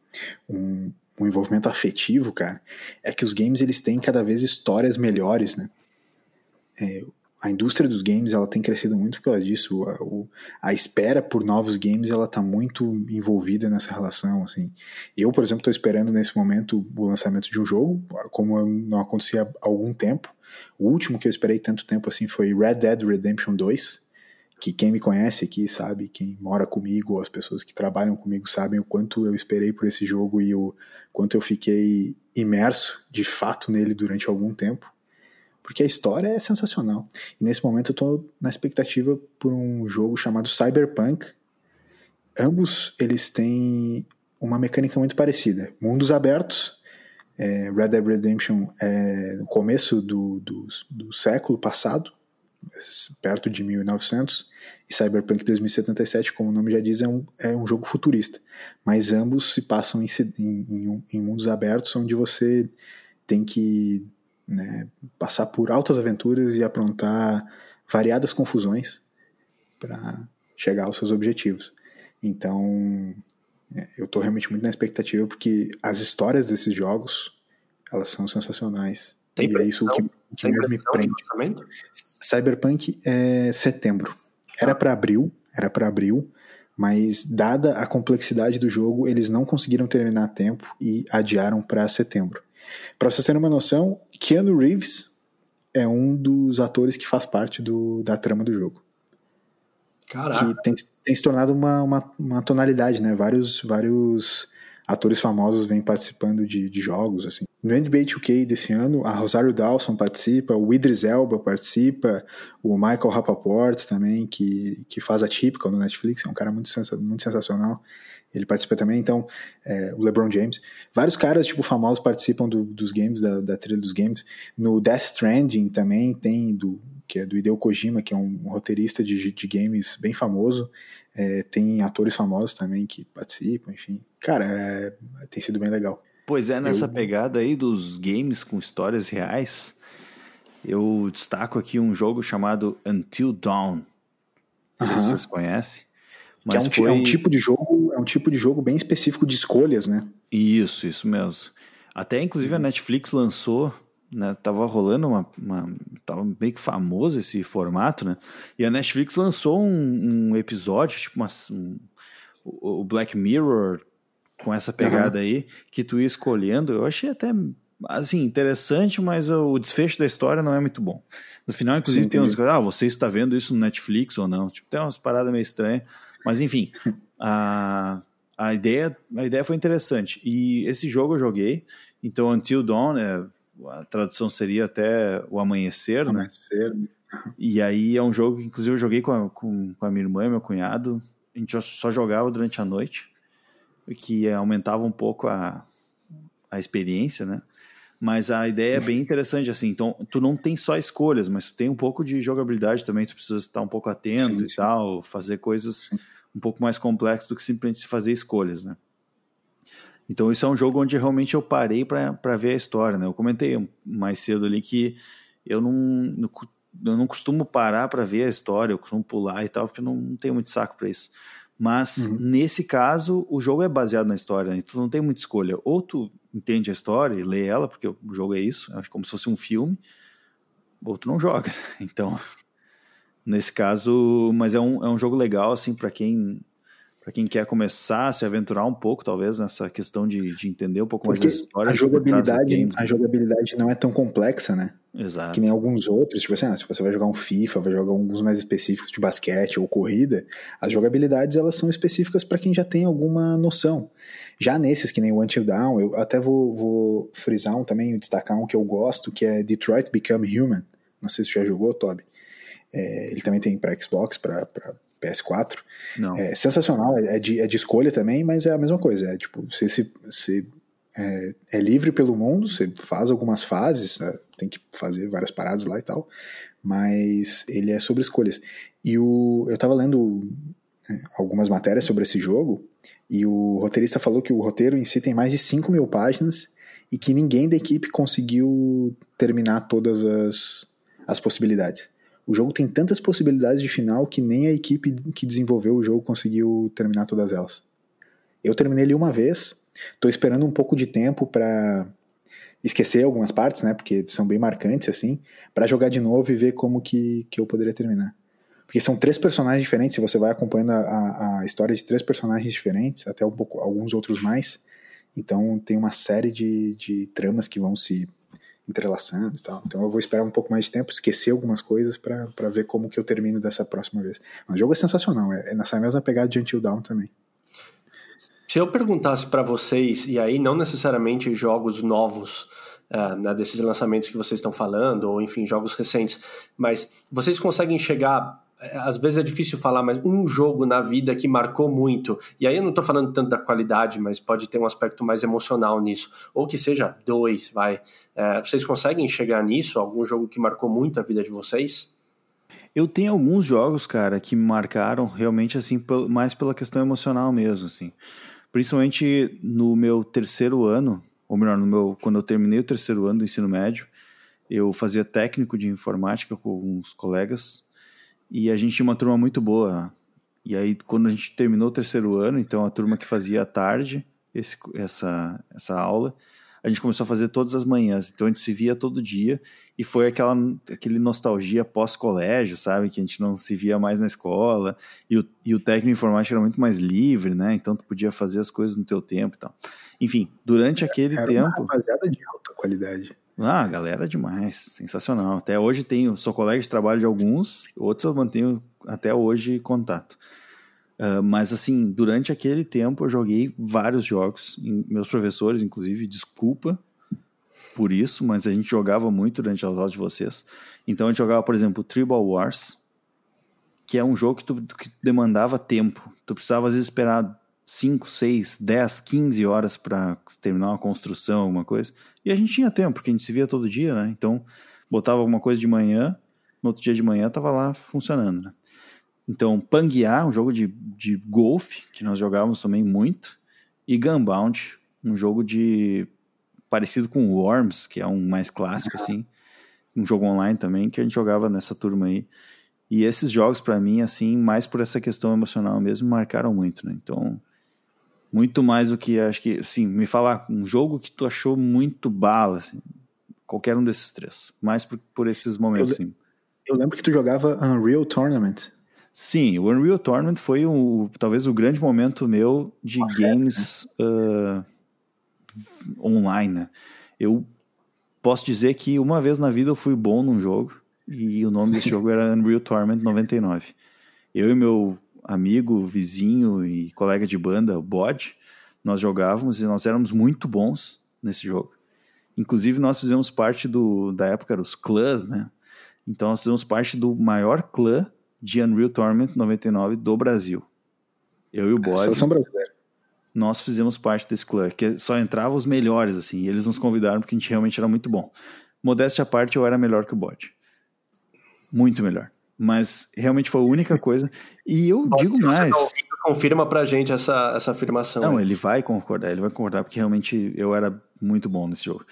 um, um envolvimento afetivo, cara, é que os games eles têm cada vez histórias melhores, né? É, a indústria dos games ela tem crescido muito por causa disso. A, a espera por novos games ela está muito envolvida nessa relação. Assim. Eu, por exemplo, estou esperando nesse momento o lançamento de um jogo, como não acontecia há algum tempo. O último que eu esperei tanto tempo assim foi Red Dead Redemption 2, que quem me conhece aqui sabe, quem mora comigo, as pessoas que trabalham comigo sabem o quanto eu esperei por esse jogo e o quanto eu fiquei imerso de fato nele durante algum tempo porque a história é sensacional. E nesse momento eu estou na expectativa por um jogo chamado Cyberpunk. Ambos eles têm uma mecânica muito parecida. Mundos abertos. É, Red Dead Redemption é no começo do, do, do século passado, perto de 1900, e Cyberpunk 2077, como o nome já diz, é um, é um jogo futurista. Mas ambos se passam em, em, em mundos abertos, onde você tem que né, passar por altas aventuras e aprontar variadas confusões para chegar aos seus objetivos. Então, é, eu estou realmente muito na expectativa porque as histórias desses jogos elas são sensacionais. Tem e é isso que, que mais me prende. Cyberpunk é setembro. Era ah. para abril, era para abril, mas dada a complexidade do jogo, eles não conseguiram terminar a tempo e adiaram para setembro. Para vocês terem uma noção, Keanu Reeves é um dos atores que faz parte do, da trama do jogo. Caraca. Que tem, tem se tornado uma, uma, uma, tonalidade, né? Vários, vários atores famosos vêm participando de, de jogos, assim. No NBA 2K desse ano, a Rosário Dawson participa, o Idris Elba participa, o Michael Rapaport também, que, que faz a Typical no Netflix, é um cara muito, muito sensacional ele participa também, então, é, o LeBron James. Vários caras, tipo, famosos participam do, dos games, da, da, trilha dos games. No Death Stranding também tem, do, que é do Hideo Kojima, que é um, roteirista de, de games bem famoso. É, tem atores famosos também que participam, enfim. Cara, é, tem sido bem legal. Pois é, nessa eu... pegada aí dos games com histórias reais, eu destaco aqui um jogo chamado Until Dawn. Não sei se vocês conhecem. Mas que é um, foi... é um tipo de jogo, é um tipo de jogo bem específico de escolhas, né? Isso, isso mesmo. Até inclusive a Netflix lançou, né? Tava rolando uma, uma tava meio que famoso esse formato, né? E a Netflix lançou um, um episódio, tipo uma, um, o Black Mirror com essa pegada uhum. aí que tu ia escolhendo. Eu achei até assim interessante, mas o desfecho da história não é muito bom. No final, inclusive, Sim, tem uns ah, você está vendo isso no Netflix ou não? Tipo, tem umas paradas meio estranhas. Mas enfim, a, a, ideia, a ideia foi interessante. E esse jogo eu joguei, então Until Dawn, é, a tradução seria até o amanhecer, né? amanhecer. né? E aí é um jogo que inclusive eu joguei com a, com, com a minha irmã e meu cunhado. A gente só jogava durante a noite, que aumentava um pouco a, a experiência, né? Mas a ideia é bem interessante, assim. Então, tu não tem só escolhas, mas tu tem um pouco de jogabilidade também. Tu precisa estar um pouco atento sim, e sim. tal, fazer coisas. Um pouco mais complexas do que simplesmente fazer escolhas, né? Então, isso é um jogo onde realmente eu parei para ver a história, né? Eu comentei mais cedo ali que eu não, eu não costumo parar para ver a história, eu costumo pular e tal, porque eu não, não tenho muito saco para isso. Mas uhum. nesse caso, o jogo é baseado na história, né? tu não tem muita escolha. Ou tu entende a história e lê ela, porque o jogo é isso, é como se fosse um filme, ou tu não joga. *laughs* Então, nesse caso, mas é um, é um jogo legal, assim, para quem para quem quer começar a se aventurar um pouco, talvez, nessa questão de, de entender um pouco Porque mais da história. A jogabilidade, a jogabilidade não é tão complexa, né? Exato. Que nem alguns outros, tipo assim, ah, se você vai jogar um FIFA, vai jogar alguns mais específicos de basquete ou corrida, as jogabilidades elas são específicas para quem já tem alguma noção. Já nesses, que nem o Until Down, eu até vou, vou frisar um também, destacar um que eu gosto, que é Detroit Become Human. Não sei se você já jogou, Toby. É, ele também tem para Xbox, para PS4. Não. É sensacional, é de, é de escolha também, mas é a mesma coisa. É tipo, você, se, você é, é, livre pelo mundo, você faz algumas fases, né? tem que fazer várias paradas lá e tal, mas ele é sobre escolhas. E o, eu tava lendo é, algumas matérias sobre esse jogo, e o roteirista falou que o roteiro em si tem mais de 5 mil páginas e que ninguém da equipe conseguiu terminar todas as, as possibilidades. O jogo tem tantas possibilidades de final que nem a equipe que desenvolveu o jogo conseguiu terminar todas elas. Eu terminei ele uma vez, tô esperando um pouco de tempo para esquecer algumas partes, né, porque são bem marcantes assim, para jogar de novo e ver como que, que eu poderia terminar. Porque são três personagens diferentes, se você vai acompanhando a, a história de três personagens diferentes, até um pouco, alguns outros mais. Então tem uma série de, de tramas que vão se entrelaçando e tal. Então eu vou esperar um pouco mais de tempo, esquecer algumas coisas para ver como que eu termino dessa próxima vez. Mas o jogo é sensacional, é, é nessa mesma pegada de Until Dawn também. Se eu perguntasse para vocês, e aí não necessariamente jogos novos, uh, né, desses lançamentos que vocês estão falando, ou enfim, jogos recentes, mas vocês conseguem chegar às vezes é difícil falar, mas um jogo na vida que marcou muito, e aí eu não estou falando tanto da qualidade, mas pode ter um aspecto mais emocional nisso, ou que seja dois, vai. É, vocês conseguem chegar nisso? Algum jogo que marcou muito a vida de vocês? Eu tenho alguns jogos, cara, que me marcaram realmente assim, mais pela questão emocional mesmo, assim. Principalmente no meu terceiro ano, ou melhor, no meu, quando eu terminei o terceiro ano do ensino médio, eu fazia técnico de informática com uns colegas e a gente tinha uma turma muito boa. E aí, quando a gente terminou o terceiro ano, então a turma que fazia à tarde esse, essa, essa aula, a gente começou a fazer todas as manhãs. Então a gente se via todo dia e foi aquela aquele nostalgia pós-colégio, sabe? Que a gente não se via mais na escola e o, e o técnico de informática era muito mais livre, né? Então tu podia fazer as coisas no teu tempo e tal. Enfim, durante aquele era tempo. Uma rapaziada de alta qualidade. Ah, galera demais, sensacional. Até hoje tenho, sou colega de trabalho de alguns, outros eu mantenho até hoje contato. Uh, mas assim, durante aquele tempo eu joguei vários jogos, meus professores, inclusive, desculpa por isso, mas a gente jogava muito durante as aulas de vocês. Então a gente jogava, por exemplo, Tribal Wars, que é um jogo que, tu, que demandava tempo. Tu precisava às vezes esperar 5, 6, 10, 15 horas para terminar uma construção, alguma coisa. E a gente tinha tempo, porque a gente se via todo dia, né? Então, botava alguma coisa de manhã, no outro dia de manhã tava lá funcionando, né? Então, Panguear, um jogo de, de golfe, que nós jogávamos também muito, e Gunbound, um jogo de parecido com Worms, que é um mais clássico, assim, um jogo online também, que a gente jogava nessa turma aí. E esses jogos, para mim, assim, mais por essa questão emocional mesmo, marcaram muito, né? Então, muito mais do que, acho que, sim, me falar um jogo que tu achou muito bala, assim, qualquer um desses três. Mais por, por esses momentos, eu, sim. Eu lembro que tu jogava Unreal Tournament. Sim, o Unreal Tournament foi o, talvez o grande momento meu de ah, games é, né? uh, online. Né? Eu posso dizer que uma vez na vida eu fui bom num jogo e o nome desse *laughs* jogo era Unreal Tournament 99. Eu e meu amigo, vizinho e colega de banda, o Bod, nós jogávamos e nós éramos muito bons nesse jogo. Inclusive, nós fizemos parte do, da época dos clãs, né? Então, nós fizemos parte do maior clã de Unreal Tournament 99 do Brasil. Eu e o Bod. Seleção brasileira. nós fizemos parte desse clã, que só entravam os melhores, assim, e eles nos convidaram porque a gente realmente era muito bom. Modéstia à parte, eu era melhor que o bode. Muito melhor. Mas realmente foi a única coisa. E eu Bom, digo mais. Não, confirma pra gente essa, essa afirmação. Não, aí. ele vai concordar, ele vai concordar, porque realmente eu era muito bom nesse jogo.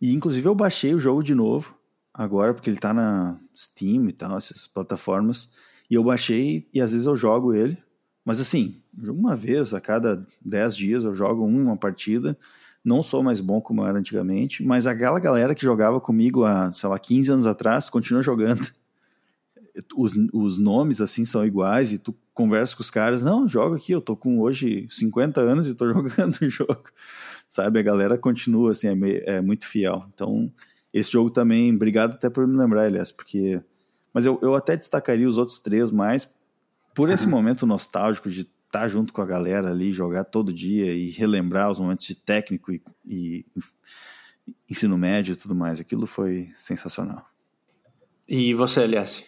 E inclusive eu baixei o jogo de novo, agora, porque ele tá na Steam e tal, essas plataformas. E eu baixei e às vezes eu jogo ele. Mas assim, uma vez a cada 10 dias eu jogo uma partida. Não sou mais bom como eu era antigamente, mas aquela galera que jogava comigo há, sei lá, 15 anos atrás continua jogando. Os, os nomes assim são iguais e tu conversa com os caras, não, joga aqui, eu tô com hoje 50 anos e tô *laughs* jogando o jogo. Sabe, a galera continua assim, é, é muito fiel. Então, esse jogo também, obrigado até por me lembrar, aliás, porque mas eu, eu até destacaria os outros três mais por esse momento nostálgico de estar tá junto com a galera ali, jogar todo dia e relembrar os momentos de técnico e, e ensino médio e tudo mais. Aquilo foi sensacional. E você, Elias?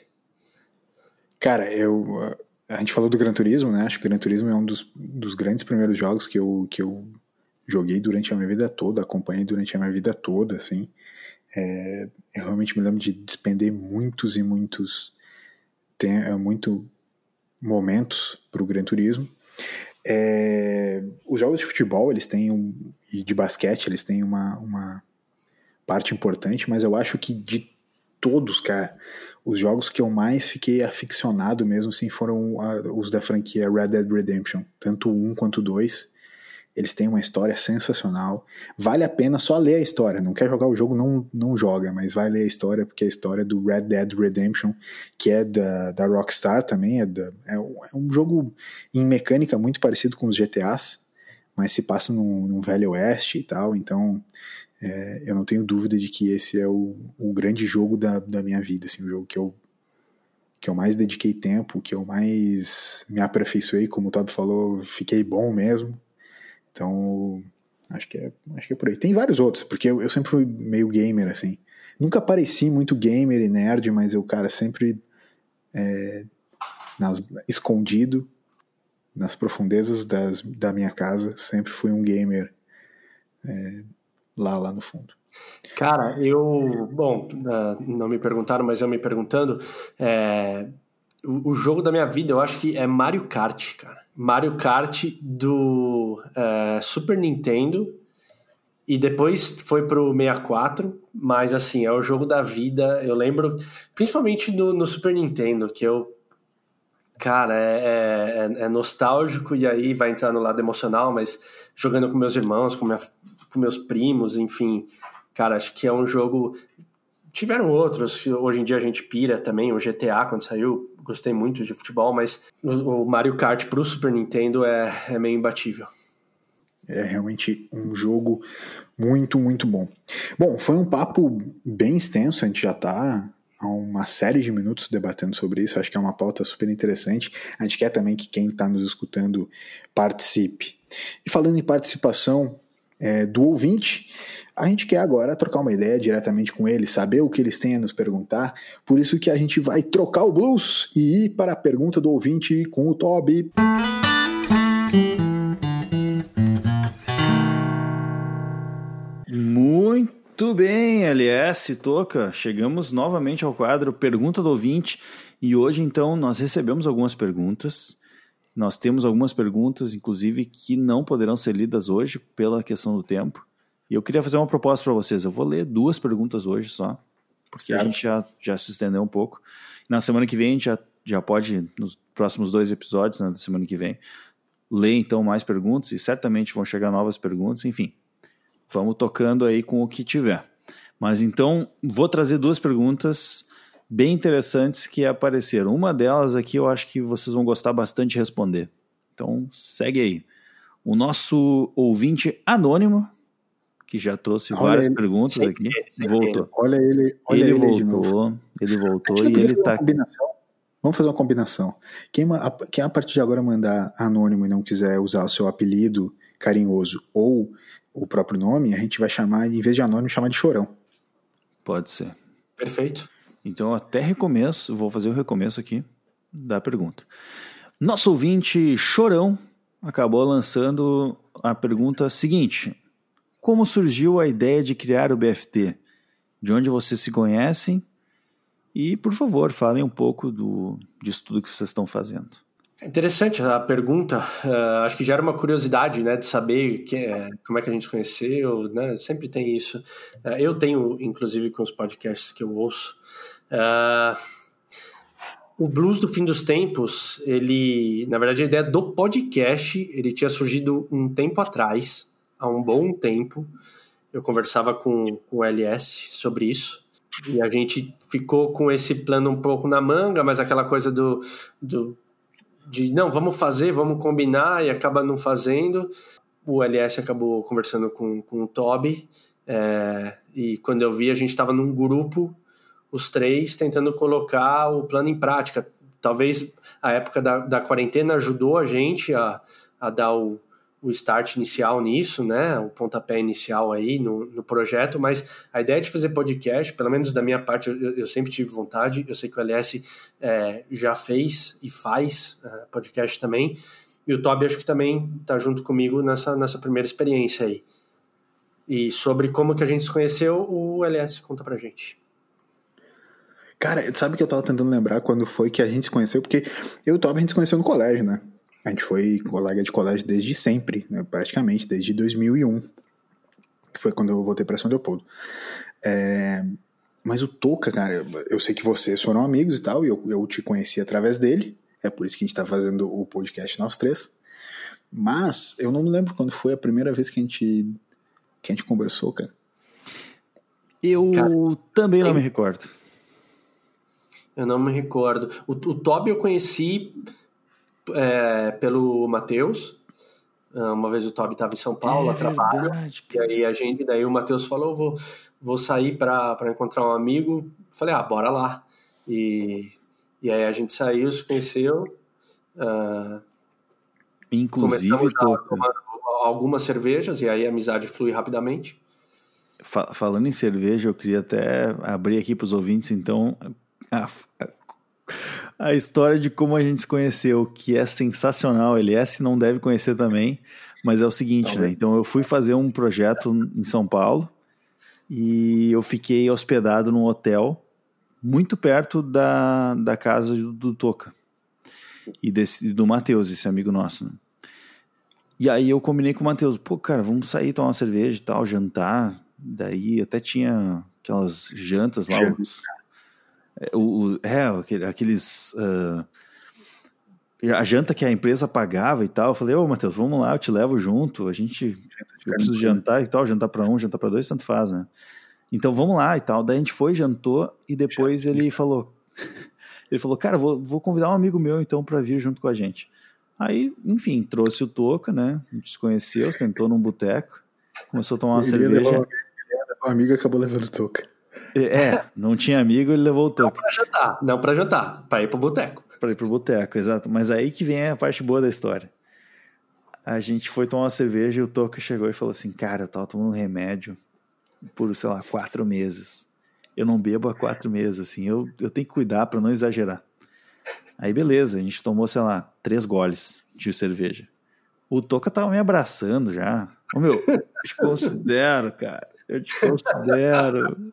Cara, eu. A gente falou do Gran Turismo, né? Acho que o Gran Turismo é um dos, dos grandes primeiros jogos que eu, que eu joguei durante a minha vida toda, acompanhei durante a minha vida toda, assim. É, eu realmente me lembro de despender muitos e muitos tem, é, muito momentos para o Gran Turismo. É, os jogos de futebol eles têm um, e de basquete eles têm uma, uma parte importante, mas eu acho que de todos, cara, os jogos que eu mais fiquei aficionado mesmo assim foram a, os da franquia Red Dead Redemption, tanto 1 quanto 2. Eles têm uma história sensacional. Vale a pena só ler a história. Não quer jogar o jogo, não, não joga, mas vai ler a história, porque é a história do Red Dead Redemption, que é da, da Rockstar também. É, da, é, é um jogo em mecânica muito parecido com os GTAs, mas se passa num, num velho oeste e tal. Então, é, eu não tenho dúvida de que esse é o, o grande jogo da, da minha vida. Assim, o jogo que eu que eu mais dediquei tempo, que eu mais me aperfeiçoei, como o Todd falou, fiquei bom mesmo. Então, acho que é, acho que é por aí. Tem vários outros, porque eu, eu sempre fui meio gamer, assim. Nunca pareci muito gamer e nerd, mas eu, cara, sempre é, nas, escondido nas profundezas das, da minha casa, sempre fui um gamer é, lá, lá no fundo. Cara, eu. Bom, ah, não me perguntaram, mas eu me perguntando. É, o, jogo da minha vida, eu acho que é Mario Kart, cara. Mario Kart do é, Super Nintendo e depois foi pro 64, mas assim, é o jogo da vida. Eu lembro, principalmente no, no Super Nintendo, que eu. Cara, é, é, é, nostálgico e aí vai entrar no lado emocional, mas jogando com meus irmãos, com, minha, com meus primos, enfim. Cara, acho que é um jogo. Tiveram outros, hoje em dia a gente pira também, o GTA quando saiu, gostei muito de futebol, mas o, Mario Kart pro Super Nintendo é, é meio imbatível. É realmente um jogo muito, muito bom. Bom, foi um papo bem extenso, a gente já está há uma série de minutos debatendo sobre isso, acho que é uma pauta super interessante. A gente quer também que quem está nos escutando participe. E falando em participação é, do ouvinte, a gente quer agora trocar uma ideia diretamente com eles, saber o que eles têm a nos perguntar. Por isso que a gente vai trocar o blues e ir para a pergunta do ouvinte com o Toby. Muito bem, LS Toca. Chegamos novamente ao quadro Pergunta do Ouvinte. E hoje, então, nós recebemos algumas perguntas. Nós temos algumas perguntas, inclusive, que não poderão ser lidas hoje pela questão do tempo. E eu queria fazer uma proposta para vocês. Eu vou ler duas perguntas hoje só, porque certo. a gente já, já se estendeu um pouco. Na semana que vem a gente já, já pode, nos próximos dois episódios né, da semana que vem, ler então mais perguntas e certamente vão chegar novas perguntas. Enfim, vamos tocando aí com o que tiver. Mas então, vou trazer duas perguntas bem interessantes que apareceram. Uma delas aqui eu acho que vocês vão gostar bastante de responder. Então, segue aí. O nosso ouvinte anônimo que já trouxe olha várias ele, perguntas aqui. voltou. Olha ele, olha ele, ele voltou, ele voltou e ele está Vamos fazer uma combinação. Quem, quem a partir de agora mandar anônimo e não quiser usar o seu apelido carinhoso ou o próprio nome, a gente vai chamar, em vez de anônimo, chamar de chorão. Pode ser. Perfeito. Então, até recomeço, vou fazer o recomeço aqui da pergunta. Nosso ouvinte Chorão acabou lançando a pergunta seguinte: Como surgiu a ideia de criar o BFT? De onde vocês se conhecem? E, por favor, falem um pouco do, disso tudo que vocês estão fazendo. É interessante a pergunta. Uh, acho que gera uma curiosidade, né, de saber que, é, como é que a gente conheceu, né? Sempre tem isso. Uh, eu tenho, inclusive, com os podcasts que eu ouço. Uh, o Blues do Fim dos Tempos, ele, na verdade, a ideia do podcast, ele tinha surgido um tempo atrás, há um bom tempo. Eu conversava com, com o LS sobre isso. E a gente ficou com esse plano um pouco na manga, mas aquela coisa do, do de não, vamos fazer, vamos combinar e acaba não fazendo. O LS acabou conversando com, com o Toby é, e quando eu vi a gente estava num grupo, os três tentando colocar o plano em prática. Talvez a época da, da quarentena ajudou a gente a, a dar o, o start inicial nisso, né? O pontapé inicial aí no, no projeto, mas a ideia de fazer podcast, pelo menos da minha parte, eu, eu sempre tive vontade. Eu sei que o LS é, já fez e faz é, podcast também. E o Toby acho que também está junto comigo nessa, nessa primeira experiência aí. E sobre como que a gente se conheceu, o LS conta pra gente. Cara, sabe que eu tava tentando lembrar quando foi que a gente se conheceu? Porque eu e o Toby a gente se conheceu no colégio, né? A gente foi colega de colégio desde sempre, né, praticamente, desde 2001, que foi quando eu voltei para São Leopoldo. É, mas o Toca, cara, eu sei que vocês foram amigos e tal, e eu, eu te conheci através dele, é por isso que a gente tá fazendo o podcast nós três. Mas eu não me lembro quando foi a primeira vez que a gente, que a gente conversou, cara. Eu cara, também não me recordo. Eu não me recordo. O, o Toby eu conheci é, pelo Matheus. Ah, uma vez o Toby estava em São Paulo é a trabalho. E aí a gente, daí o Matheus falou: vou, vou sair para encontrar um amigo. Falei, ah, bora lá. E, e aí a gente saiu, se conheceu. Uh, Inclusive, algumas cervejas, e aí a amizade flui rapidamente. Falando em cerveja, eu queria até abrir aqui para os ouvintes, então, a, a, a história de como a gente se conheceu, que é sensacional. LS não deve conhecer também, mas é o seguinte, né? Então eu fui fazer um projeto em São Paulo e eu fiquei hospedado num hotel muito perto da, da casa do, do Toca e desse, do Matheus, esse amigo nosso. Né? E aí eu combinei com o Matheus, pô, cara, vamos sair tomar uma cerveja e tal, jantar. Daí até tinha aquelas jantas lá, os, é, o, é, aqueles. Uh, a janta que a empresa pagava e tal. Eu falei, ô Matheus, vamos lá, eu te levo junto. A gente. Eu preciso jantar e tal, jantar para um, jantar para dois, tanto faz, né? Então vamos lá e tal. Daí a gente foi, jantou e depois ele falou. *laughs* Ele falou, cara, vou, vou convidar um amigo meu então para vir junto com a gente. Aí, enfim, trouxe o Toca, né? A gente se conheceu, sentou num boteco, começou a tomar uma ele cerveja. Levou, o amigo acabou levando o Toca. É, não tinha amigo, ele levou o toque. Não pra jantar, não pra jantar, pra ir pro boteco. Pra ir pro boteco, exato. Mas aí que vem a parte boa da história. A gente foi tomar uma cerveja e o Toca chegou e falou assim: Cara, eu tava tomando remédio por, sei lá, quatro meses. Eu não bebo há quatro meses, assim. Eu, eu tenho que cuidar para não exagerar. Aí, beleza, a gente tomou, sei lá, três goles de cerveja. O Toca tava me abraçando já. Ô, meu, eu te considero, cara. Eu te considero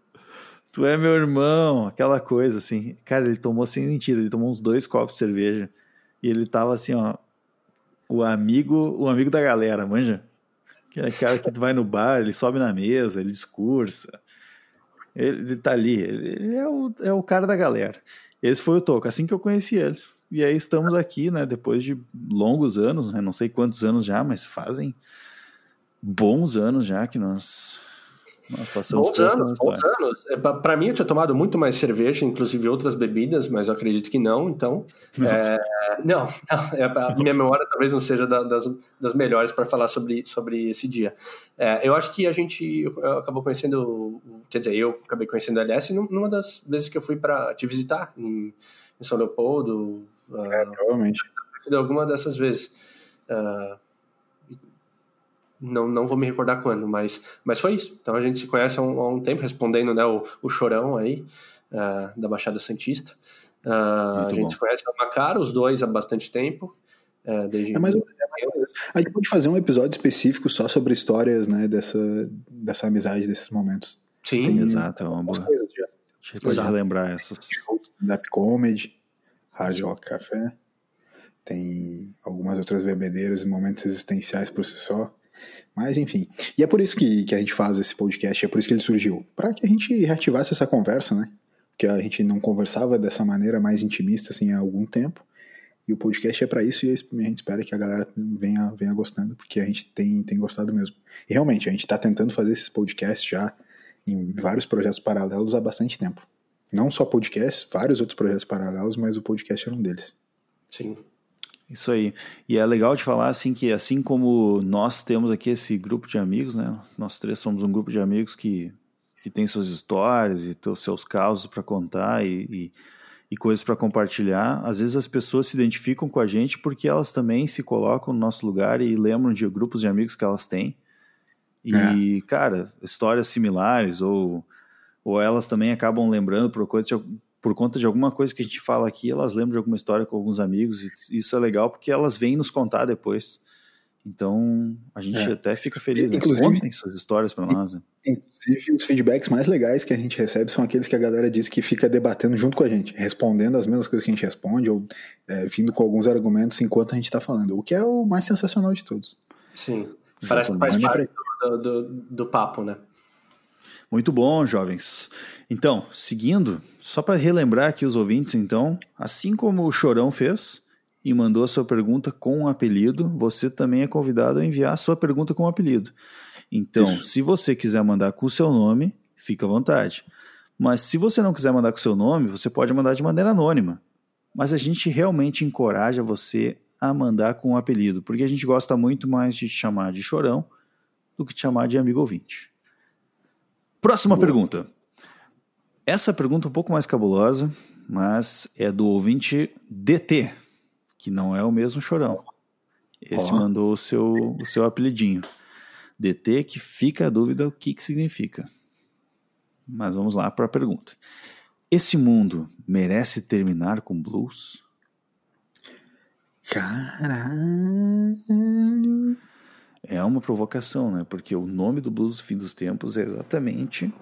tu é meu irmão, aquela coisa assim. Cara, ele tomou sem mentira, ele tomou uns dois copos de cerveja e ele tava assim, ó, o amigo, o amigo da galera, manja? Aquele cara que vai no bar, ele sobe na mesa, ele discursa. Ele, ele tá ali, ele, é, o, é o cara da galera. Esse foi o Toco, assim que eu conheci ele. E aí estamos aqui, né, depois de longos anos, né, não sei quantos anos já, mas fazem bons anos já que nós nós passamos bons anos, bons anos. É, Para mim, eu tinha tomado muito mais cerveja, inclusive outras bebidas, mas eu acredito que não. Então, *laughs* é, não, não é, a minha memória talvez não seja da, das, das melhores para falar sobre, sobre esse dia. É, eu acho que a gente acabou conhecendo, quer dizer, eu acabei conhecendo a LS numa das vezes que eu fui para te visitar em, em São Leopoldo. É, uh, provavelmente. Alguma dessas vezes. Uh, não, não vou me recordar quando, mas, mas foi isso. Então a gente se conhece há um, há um tempo, respondendo né, o, o chorão aí, uh, da Baixada Santista. Uh, a gente bom. se conhece há uma cara, os dois há bastante tempo. É, desde É mais, ou- é menos. A gente pode fazer um episódio específico só sobre histórias, né, dessa, dessa amizade, desses momentos. Sim, Tem- Exato, é uma boa. coisas já. A gente pode relembrar essas. Stand-up comedy, hard rock café. Tem algumas outras bebedeiras e momentos existenciais por si só. Mas enfim. E é por isso que, que a gente faz esse podcast, é por isso que ele surgiu. Para que a gente reativasse essa conversa, né? Porque a gente não conversava dessa maneira mais intimista assim há algum tempo. E o podcast é para isso e a gente espera que a galera venha, venha gostando, porque a gente tem, tem gostado mesmo. E realmente, a gente está tentando fazer esses podcasts já em vários projetos paralelos há bastante tempo. Não só podcasts, vários outros projetos paralelos, mas o podcast era um deles. sim. Isso aí. E é legal de falar assim que assim como nós temos aqui esse grupo de amigos, né? Nós três somos um grupo de amigos que, que tem suas histórias e seus causos para contar e, e, e coisas para compartilhar. Às vezes as pessoas se identificam com a gente porque elas também se colocam no nosso lugar e lembram de grupos de amigos que elas têm. E, cara, histórias similares ou, ou elas também acabam lembrando por coisa por conta de alguma coisa que a gente fala aqui, elas lembram de alguma história com alguns amigos, e isso é legal porque elas vêm nos contar depois. Então, a gente É. até fica feliz. Né? Inclusive- Contem suas histórias para nós. Né? Inclusive, os feedbacks mais legais que a gente recebe são aqueles que a galera diz que fica debatendo junto com a gente, respondendo as mesmas coisas que a gente responde, ou é, vindo com alguns argumentos enquanto a gente está falando, o que é o mais sensacional de todos. Sim. Parece que faz parte do, do, do papo, né? Muito bom, jovens. Então, seguindo, só para relembrar aqui os ouvintes, então, assim como o Chorão fez e mandou a sua pergunta com um apelido, você também é convidado a enviar a sua pergunta com um apelido. Então, Isso. se você quiser mandar com o seu nome, fica à vontade. Mas se você não quiser mandar com o seu nome, você pode mandar de maneira anônima. Mas a gente realmente encoraja você a mandar com um apelido, porque a gente gosta muito mais de te chamar de chorão do que te chamar de amigo ouvinte. Próxima Boa. pergunta. Essa pergunta é um pouco mais cabulosa, mas é do ouvinte DT, que não é o mesmo chorão. Esse Ó. mandou o seu, o seu apelidinho. DT, que fica a dúvida o que, que significa. Mas vamos lá para a pergunta. Esse mundo merece terminar com blues? Caralho. É uma provocação, né? Porque o nome do blues do fim dos tempos é exatamente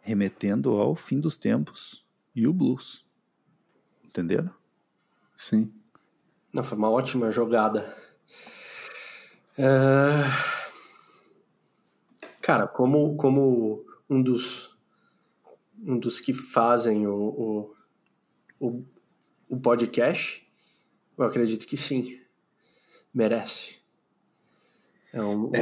remetendo ao fim dos tempos e o blues. Entenderam? Sim. Não, foi uma ótima jogada. É, Cara, como, como um dos um dos que fazem o, o, o, o podcast, eu acredito que sim. Merece. É um, um-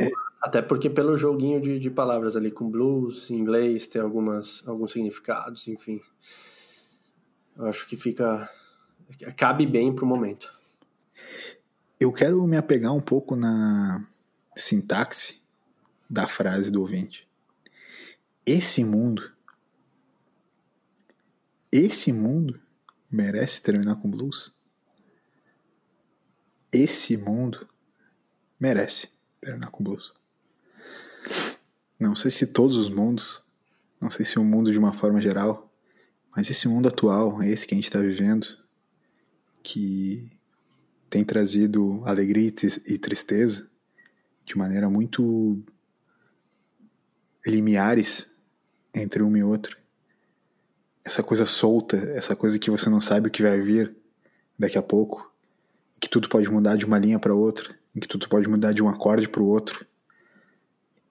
até porque pelo joguinho de, de palavras ali com blues, em inglês, tem algumas, alguns significados, enfim. Eu acho que fica. Cabe bem pro momento. Eu quero me apegar um pouco na sintaxe da frase do ouvinte. Esse mundo, esse mundo merece terminar com blues? Esse mundo merece terminar blues. Não sei se todos os mundos, não sei se o mundo de uma forma geral, mas esse mundo atual, esse que a gente está vivendo, que tem trazido alegria e e tristeza de maneira muito limiares entre uma e outra. Essa coisa solta, essa coisa que você não sabe o que vai vir daqui a pouco, que tudo pode mudar de uma linha para outra, em que tudo pode mudar de um acorde para o outro,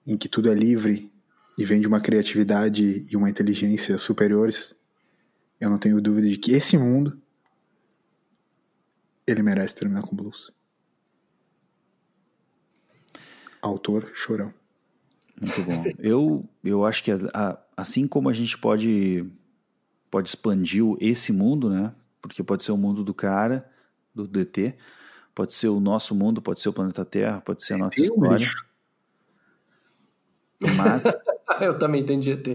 em que tudo é livre e vem de uma criatividade e uma inteligência superiores. Eu não tenho dúvida de que esse mundo ele merece terminar com blues. Autor Chorão. Muito bom. eu, eu acho que a- a- assim como a gente pode, pode expandir esse mundo, né? Porque pode ser o mundo do cara, do DT, pode ser o nosso mundo, pode ser o planeta Terra, pode ser a nossa Tem um história. Mas *laughs* Eu também entendi. ET.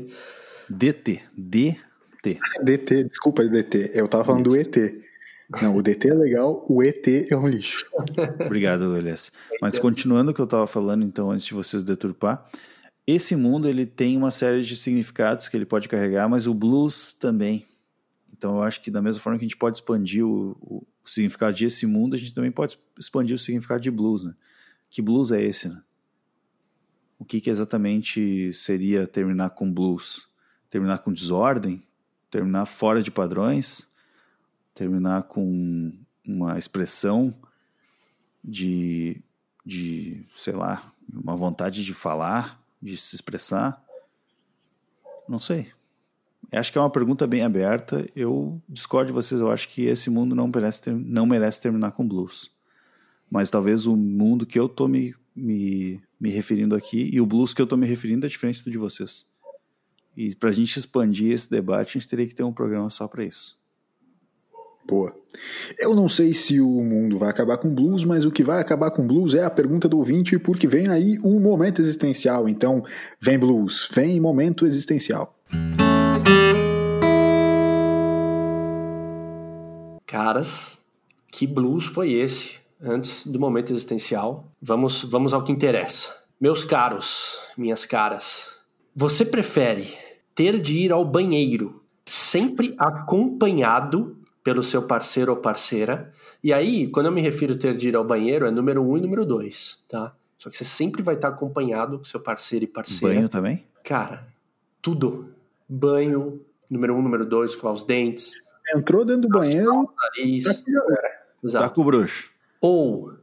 DT, DT. *laughs* DT, desculpa, DT. Eu tava falando do ET. Não, o DT é legal, o ET é um lixo. *laughs* Obrigado, Elias. Mas continuando o que eu estava falando, então, antes de vocês deturpar, esse mundo ele tem uma série de significados que ele pode carregar, mas o blues também. Então eu acho que da mesma forma que a gente pode expandir o, o, significado de esse mundo, a gente também pode expandir o significado de blues, né? Que blues é esse, né? O que, que exatamente seria terminar com blues? Terminar com desordem? Terminar fora de padrões? Terminar com uma expressão de, de sei lá, uma vontade de falar, de se expressar? Não sei. Acho que é uma pergunta bem aberta. Eu discordo de vocês. Eu acho que esse mundo não merece, ter, não merece terminar com blues. Mas talvez o mundo que eu tô me, me, me referindo aqui e o blues que eu tô me referindo é diferente do de vocês. E para a gente expandir esse debate, a gente teria que ter um programa só para isso. Boa. Eu não sei se o mundo vai acabar com blues, mas o que vai acabar com blues é a pergunta do ouvinte, porque vem aí um momento existencial. Então, vem blues, vem momento existencial. Caras, que blues foi esse? Antes do momento existencial, vamos, vamos ao que interessa. Meus caros, minhas caras, você prefere ter de ir ao banheiro sempre acompanhado pelo seu parceiro ou parceira? E aí, quando eu me refiro a ter de ir ao banheiro, é número um e número dois, tá? Só que você sempre vai estar acompanhado com seu parceiro e parceira. Banho também? Cara, tudo. Banho, número um, número dois, escovar os dentes, Entrou dentro do banheiro. nariz. tá. Tá com o bruxo. Ou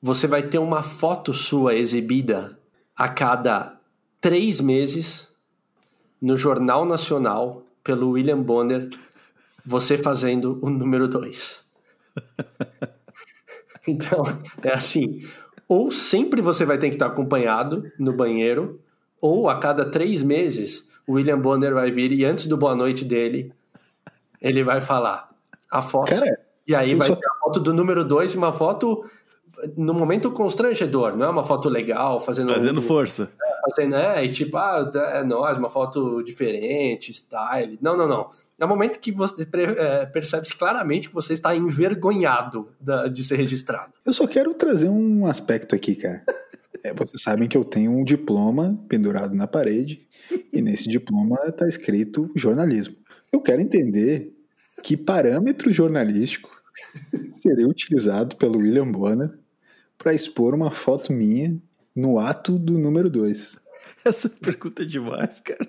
você vai ter uma foto sua exibida a cada três meses no Jornal Nacional pelo William Bonner, você fazendo o número dois. *laughs* Então, é assim. Ou sempre você vai ter que estar acompanhado no banheiro, ou a cada três meses o William Bonner vai vir e antes do boa noite dele, ele vai falar a foto. Cara, e aí vai só- ter a foto do número dois, uma foto no momento constrangedor, não é uma foto legal, fazendo Fazendo força. fazendo, é, e tipo, ah, é nóis, uma foto diferente, style. Não, não, não. É um momento que você é, percebe claramente que você está envergonhado da- de ser registrado. Eu só quero trazer um aspecto aqui, cara. *laughs* É, vocês sabem que eu tenho um diploma pendurado na parede e nesse diploma está escrito jornalismo. Eu quero entender que parâmetro jornalístico *laughs* seria utilizado pelo William Bonner para expor uma foto minha no ato do número 2. Essa pergunta é demais, cara.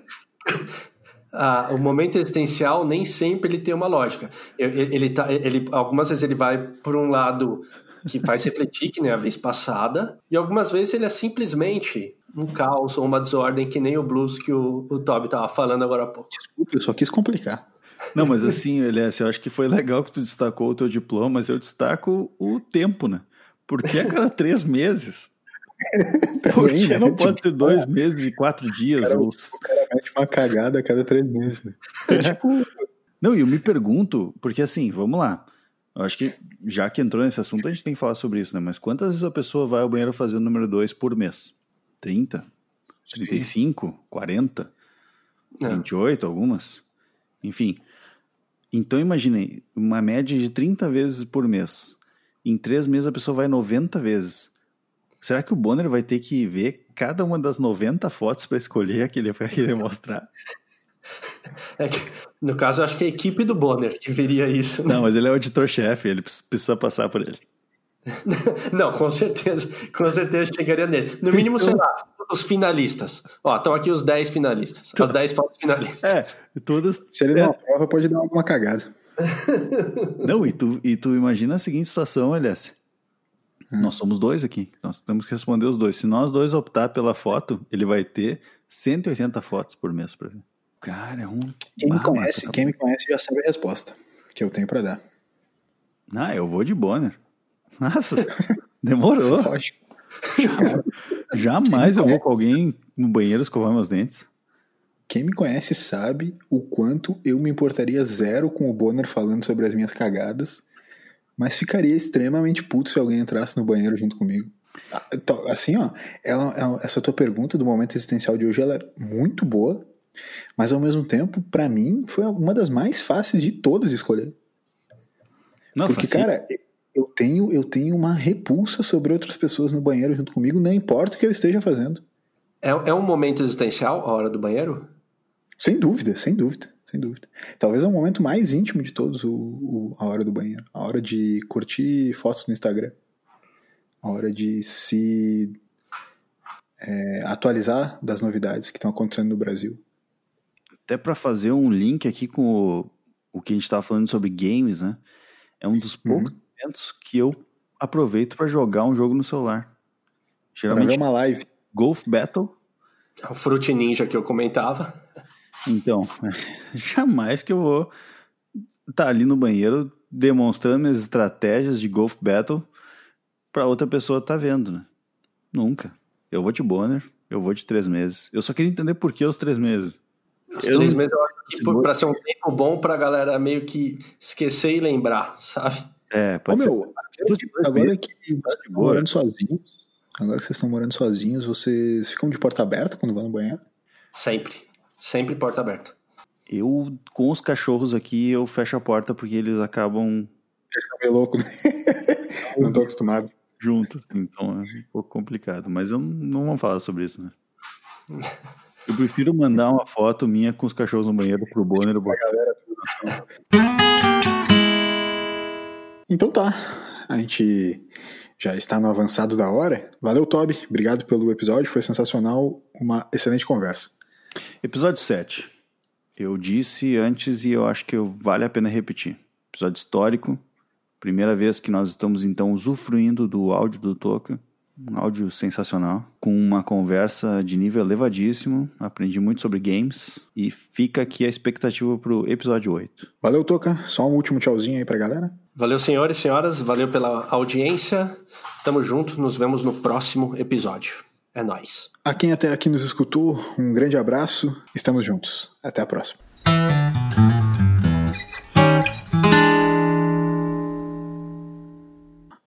Ah, o momento existencial nem sempre ele tem uma lógica. Ele, ele tá, ele, algumas vezes ele vai por um lado que faz refletir, que nem a vez passada, e algumas vezes ele é simplesmente um caos ou uma desordem, que nem o blues que o, o Toby estava falando agora há pouco. Desculpa, eu só quis complicar. Não, mas assim, Elias, eu acho que foi legal que tu destacou o teu diploma, mas eu destaco o tempo, né? Porque a cada três meses. *laughs* Também, né? não pode Tipo, ser dois meses e quatro dias? Cara, ou... O cara mete uma cagada a cada três meses, né? É tipo, Não, e eu me pergunto, porque assim, vamos lá. Eu acho que já que entrou nesse assunto, a gente tem que falar sobre isso, né? Mas quantas vezes a pessoa vai ao banheiro fazer o número dois por mês? 30? 35? 40? É. 28, algumas? Enfim. Então imaginem, uma média de 30 vezes por mês. Em três meses a pessoa vai 90 vezes. Será que o Bonner vai ter que ver cada uma das 90 fotos para escolher a que ele vai querer mostrar? *laughs* É que, no caso, eu acho que é a equipe do Bonner que veria isso. Não, mas ele é o editor-chefe, ele precisa passar por ele. *laughs* Não, com certeza, com certeza chegaria nele. No mínimo, sei lá, os finalistas. Ó, estão aqui os 10 finalistas. As 10 fotos finalistas. É, todas. se ele é, não aprova, pode dar alguma cagada. *laughs* Não, e tu, e tu imagina a seguinte situação, Elias. Nós somos dois aqui. Nós temos que responder os dois. Se nós dois optar pela foto, ele vai ter 180 fotos por mês pra ver. Cara, é um. Quem me conhece, tá quem me conhece já sabe a resposta que eu tenho pra dar. Ah, eu vou de Bonner. *laughs* Nossa, *laughs* demorou. Lógico. *laughs* Jamais eu vou com alguém no banheiro escovar meus dentes. Quem me conhece sabe o quanto eu me importaria zero com o Bonner falando sobre as minhas cagadas, mas ficaria extremamente puto se alguém entrasse no banheiro junto comigo. Ah, Assim, ó, ela- ela- essa tua pergunta do momento existencial de hoje ela é muito boa, mas ao mesmo tempo, pra mim, foi uma das mais fáceis de todas de escolher. Não, Porque, cara, eu tenho, eu tenho uma repulsa sobre outras pessoas no banheiro junto comigo, não importa o que eu esteja fazendo. É, é um momento existencial a hora do banheiro? Sem dúvida, sem dúvida. sem dúvida. Talvez é o momento mais íntimo de todos, o, o, a hora do banheiro. A hora de curtir fotos no Instagram. A hora de se é, atualizar das novidades que estão acontecendo no Brasil. Até para fazer um link aqui com o, o que a gente estava falando sobre games, né? É um dos poucos uhum. momentos que eu aproveito para jogar um jogo no celular. Geralmente pra ver uma live. Golf Battle. É o Fruit Ninja que eu comentava. Então, *laughs* jamais que eu vou estar tá ali no banheiro demonstrando minhas estratégias de Golf Battle para outra pessoa estar tá vendo, né? Nunca. Eu vou de Bonner, eu vou de três meses. Eu só queria entender por que os três meses. Os eu três meses eu acho que para ser um tempo bom pra galera meio que esquecer e lembrar, sabe? É, pode Ô, ser. Meu, agora que vocês estão morando sozinhos, agora que vocês estão morando sozinhos, vocês ficam de porta aberta quando vão no banheiro? Sempre. Sempre porta aberta. Eu, com os cachorros aqui, eu fecho a porta porque eles acabam. Eles são meio louco, né? *laughs* Não tô acostumado juntos, então é um pouco complicado. Mas eu não vamos falar sobre isso, né? *laughs* Eu prefiro mandar uma foto minha com os cachorros no banheiro pro Bonner. Pra galera. Então tá, a gente já está no avançado da hora. Valeu, Toby. Obrigado pelo episódio, foi sensacional. Uma excelente conversa. Episódio 7. Eu disse antes e eu acho que vale a pena repetir. Episódio histórico, Primeira vez que nós estamos então usufruindo do áudio do Toca. Um áudio sensacional, com uma conversa de nível elevadíssimo. Aprendi muito sobre games e fica aqui a expectativa para o episódio 8. Valeu, Toca. Só um último tchauzinho aí para a galera. Valeu, senhores e senhoras. Valeu pela audiência. Tamo junto. Nos vemos no próximo episódio. É nóis. A quem até aqui nos escutou, um grande abraço. Estamos juntos. Até a próxima.